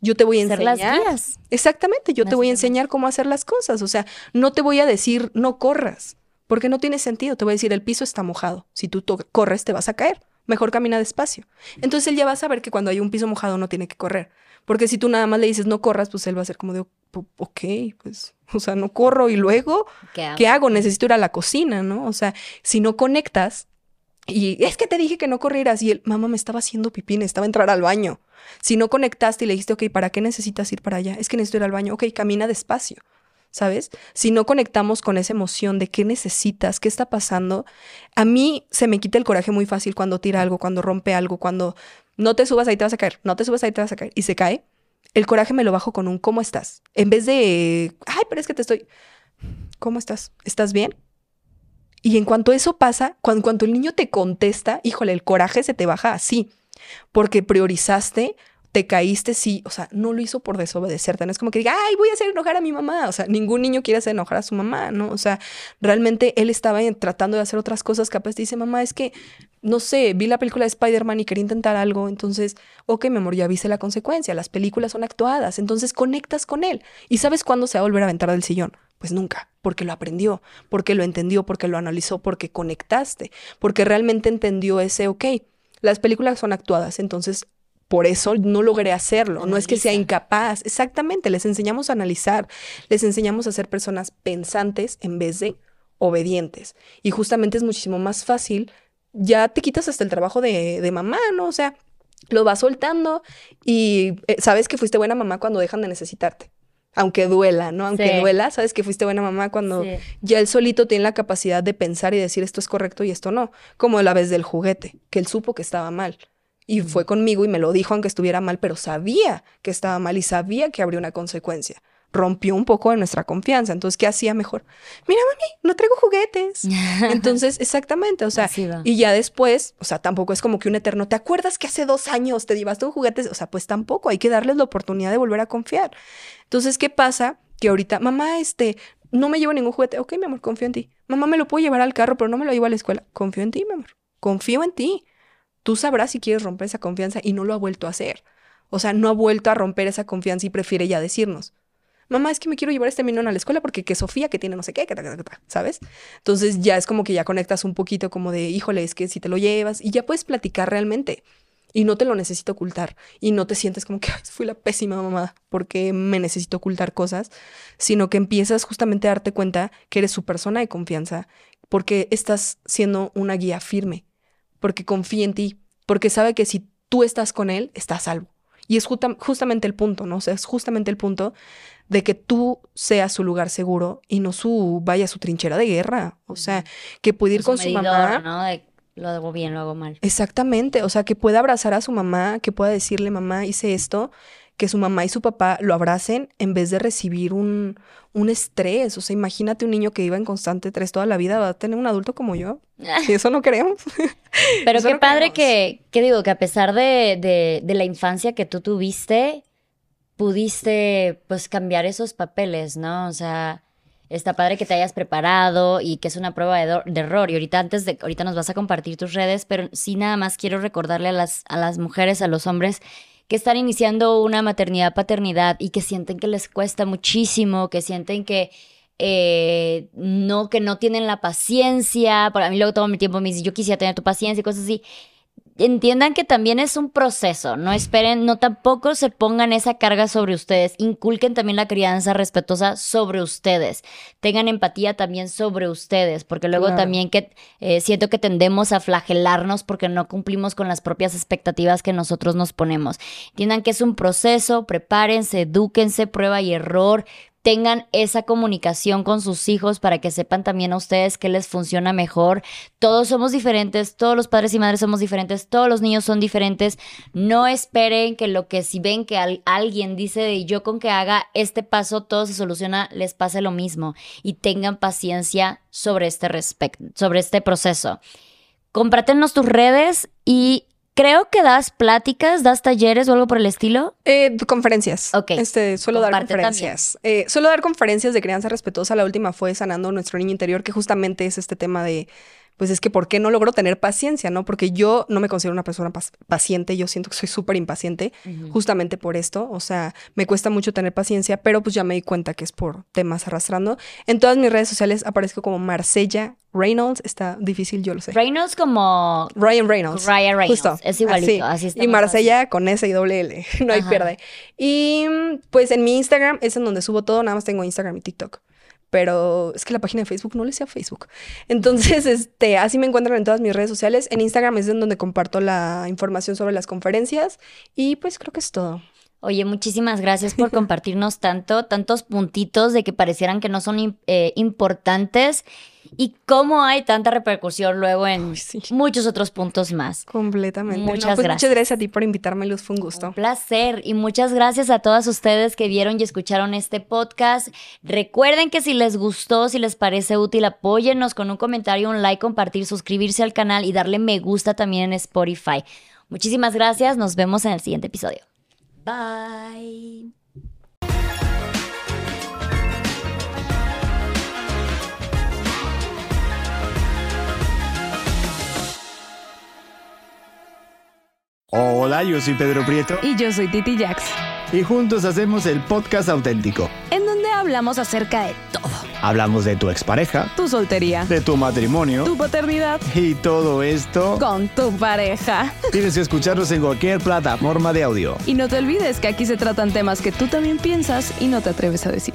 Yo te voy a Ser las enseñar. guías. Exactamente, yo te voy a enseñar cómo hacer las cosas. O sea, no te voy a decir no corras, porque no tiene sentido. Te voy a decir el piso está mojado. Si tú corres, te vas a caer. Mejor camina despacio. Entonces él ya va a saber que cuando hay un piso mojado no tiene que correr. Porque si tú nada más le dices no corras, pues él va a ser como de, "O- ok, pues, o sea, no corro y luego, ¿Qué hago? ¿qué hago? Necesito ir a la cocina, ¿no? O sea, si no conectas y es que te dije que no corrieras y él, mamá, me estaba haciendo pipí, necesitaba entrar al baño. Si no conectaste y le dijiste, ok, ¿para qué necesitas ir para allá? Es que necesito ir al baño. Ok, camina despacio, ¿sabes? Si no conectamos con esa emoción de qué necesitas, qué está pasando, a mí se me quita el coraje muy fácil cuando tira algo, cuando rompe algo, cuando no te subas ahí te vas a caer, no te subas ahí te vas a caer y se cae. El coraje me lo bajo con un ¿cómo estás? En vez de, ay, pero es que te estoy, ¿cómo estás? ¿Estás bien? Y en cuanto eso pasa, cuando, cuando el niño te contesta, híjole, el coraje se te baja así, porque priorizaste, te caíste, sí, o sea, no lo hizo por desobedecerte, no es como que diga, ay, voy a hacer enojar a mi mamá, o sea, ningún niño quiere hacer enojar a su mamá, ¿no? O sea, realmente él estaba tratando de hacer otras cosas, capaz dice, mamá, es que, no sé, vi la película de Spider-Man y quería intentar algo, entonces, ok, mi amor, ya viste la consecuencia, las películas son actuadas, entonces conectas con él. ¿Y sabes cuándo se va a volver a aventar del sillón? Pues nunca, porque lo aprendió, porque lo entendió, porque lo analizó, porque conectaste, porque realmente entendió ese, ok, las películas son actuadas, entonces por eso no logré hacerlo, no es que sea incapaz, exactamente, les enseñamos a analizar, les enseñamos a ser personas pensantes en vez de obedientes. Y justamente es muchísimo más fácil, ya te quitas hasta el trabajo de, de mamá, ¿no? O sea, lo vas soltando y eh, sabes que fuiste buena mamá cuando dejan de necesitarte. Aunque duela, ¿no? Aunque Sí. duela, sabes que fuiste buena mamá cuando Sí. ya él solito tiene la capacidad de pensar y decir esto es correcto y esto no. Como la vez del juguete, que él supo que estaba mal. Y fue conmigo y me lo dijo aunque estuviera mal, pero sabía que estaba mal y sabía que habría una consecuencia. Rompió un poco de nuestra confianza. Entonces, ¿qué hacía mejor? Mira, mami, no traigo juguetes. Entonces, exactamente, o sea, y ya después, o sea, tampoco es como que un eterno, ¿te acuerdas que hace dos años te llevaste un juguete? O sea, pues tampoco, hay que darles la oportunidad de volver a confiar. Entonces, ¿qué pasa? Que ahorita, mamá, este, no me llevo ningún juguete. Ok, mi amor, confío en ti. Mamá, me lo puedo llevar al carro, pero no me lo llevo a la escuela. Confío en ti, mi amor. Confío en ti. Tú sabrás si quieres romper esa confianza y no lo ha vuelto a hacer. O sea, no ha vuelto a romper esa confianza y prefiere ya decirnos. Mamá, es que me quiero llevar este minón a la escuela porque que Sofía que tiene no sé qué, que ta, ta", ¿sabes? Entonces ya es como que ya conectas un poquito como de, híjole, es que si te lo llevas y ya puedes platicar realmente y no te lo necesito ocultar y no te sientes como que "Ay, fui la pésima mamá porque me necesito ocultar cosas, sino que empiezas justamente a darte cuenta que eres su persona de confianza porque estás siendo una guía firme, porque confía en ti, porque sabe que si tú estás con él, estás salvo. Y es justa- justamente el punto, ¿no? O sea, es justamente el punto de que tú seas su lugar seguro y no su, vaya, su trinchera de guerra. O sea, que puede ir Su con su mamá. ¿no? De lo hago bien, lo hago mal. Exactamente, o sea, que pueda abrazar a su mamá, que pueda decirle, mamá, hice esto, que su mamá y su papá lo abracen en vez de recibir un, un estrés. O sea, imagínate un niño que iba en constante estrés toda la vida, va a tener un adulto como yo. Y eso no queremos. Pero Eso qué no padre queremos. que, que digo, que a pesar de, de, de la infancia que tú tuviste, pudiste pues cambiar esos papeles, ¿no? O sea, está padre que te hayas preparado y que es una prueba de, de error. Y ahorita antes de, ahorita nos vas a compartir tus redes, pero sí nada más quiero recordarle a las, a las mujeres, a los hombres que están iniciando una maternidad, paternidad y que sienten que les cuesta muchísimo, que sienten que eh, no, que no tienen la paciencia. Por a mí luego todo mi tiempo me dice, yo quisiera tener tu paciencia y cosas así. Entiendan que también es un proceso, no esperen, no tampoco se pongan esa carga sobre ustedes, inculquen también la crianza respetuosa sobre ustedes, tengan empatía también sobre ustedes, porque luego Claro. también que eh, siento que tendemos a flagelarnos porque no cumplimos con las propias expectativas que nosotros nos ponemos. Entiendan que es un proceso, prepárense, edúquense, prueba y error, tengan esa comunicación con sus hijos para que sepan también a ustedes qué les funciona mejor. Todos somos diferentes, todos los padres y madres somos diferentes, todos los niños son diferentes. No esperen que lo que si ven que al- alguien dice de yo con que haga este paso todo se soluciona, les pase lo mismo y tengan paciencia sobre este respecto, sobre este proceso. Compártenos tus redes y creo que das pláticas, das talleres o algo por el estilo. Eh, conferencias. Ok. Este, suelo dar conferencias. Eh, suelo dar conferencias de crianza respetuosa. La última fue Sanando nuestro niño interior, que justamente es este tema de, pues es que ¿por qué no logro tener paciencia? ¿No? Porque yo no me considero una persona paciente. Yo siento que soy súper impaciente justamente por esto. O sea, me cuesta mucho tener paciencia, pero pues ya me di cuenta que es por temas arrastrando. En todas mis redes sociales aparezco como Marcella Reynolds. Está difícil, yo lo sé. Reynolds como Ryan Reynolds. Ryan Reynolds. Justo. Es igualito, así está Y más Marsella con S y doble L. No hay pierde. Y pues en mi Instagram es en donde subo todo. Nada más tengo Instagram y TikTok. Pero es que la página de Facebook no le sea Facebook. Entonces, este, así me encuentran en todas mis redes sociales. En Instagram es donde comparto la información sobre las conferencias. Y pues creo que es todo. Oye, muchísimas gracias por compartirnos tanto, tantos puntitos de que parecieran que no son eh, importantes y cómo hay tanta repercusión luego en sí. muchos otros puntos más. Completamente. No, Muchas pues, gracias. Muchas gracias a ti por invitarme, Luz. Fue un gusto. Un placer y muchas gracias a todas ustedes que vieron y escucharon este podcast. Recuerden que si les gustó, si les parece útil, apóyennos con un comentario, un like, compartir, suscribirse al canal y darle me gusta también en Spotify. Muchísimas gracias, nos vemos en el siguiente episodio. Bye. Hola, yo soy Pedro Prieto Y yo soy Titi Jax, y juntos hacemos el podcast auténtico. en hablamos acerca de todo. Hablamos de tu expareja, Tu soltería, de tu matrimonio tu paternidad, y todo esto con tu pareja. tienes que escucharnos en cualquier plataforma de audio. Y no te olvides que aquí se tratan temas que tú también piensas y no te atreves a decir.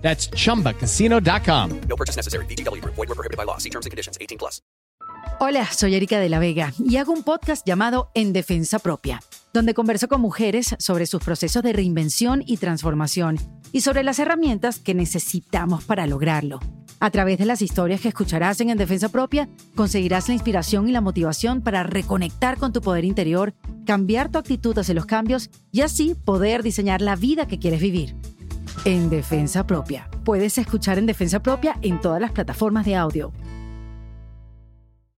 That's chumbacasino.com. No purchase necessary. Group. Void were prohibited by law. See terms and conditions. 18 plus. Hola, soy Erika de la Vega y hago un podcast llamado En Defensa Propia, donde converso con mujeres sobre sus procesos de reinvención y transformación y sobre las herramientas que necesitamos para lograrlo. A través de las historias que escucharás en En Defensa Propia, conseguirás la inspiración y la motivación para reconectar con tu poder interior, cambiar tu actitud hacia los cambios y así poder diseñar la vida que quieres vivir. En Defensa Propia. Puedes escuchar En Defensa Propia en todas las plataformas de audio.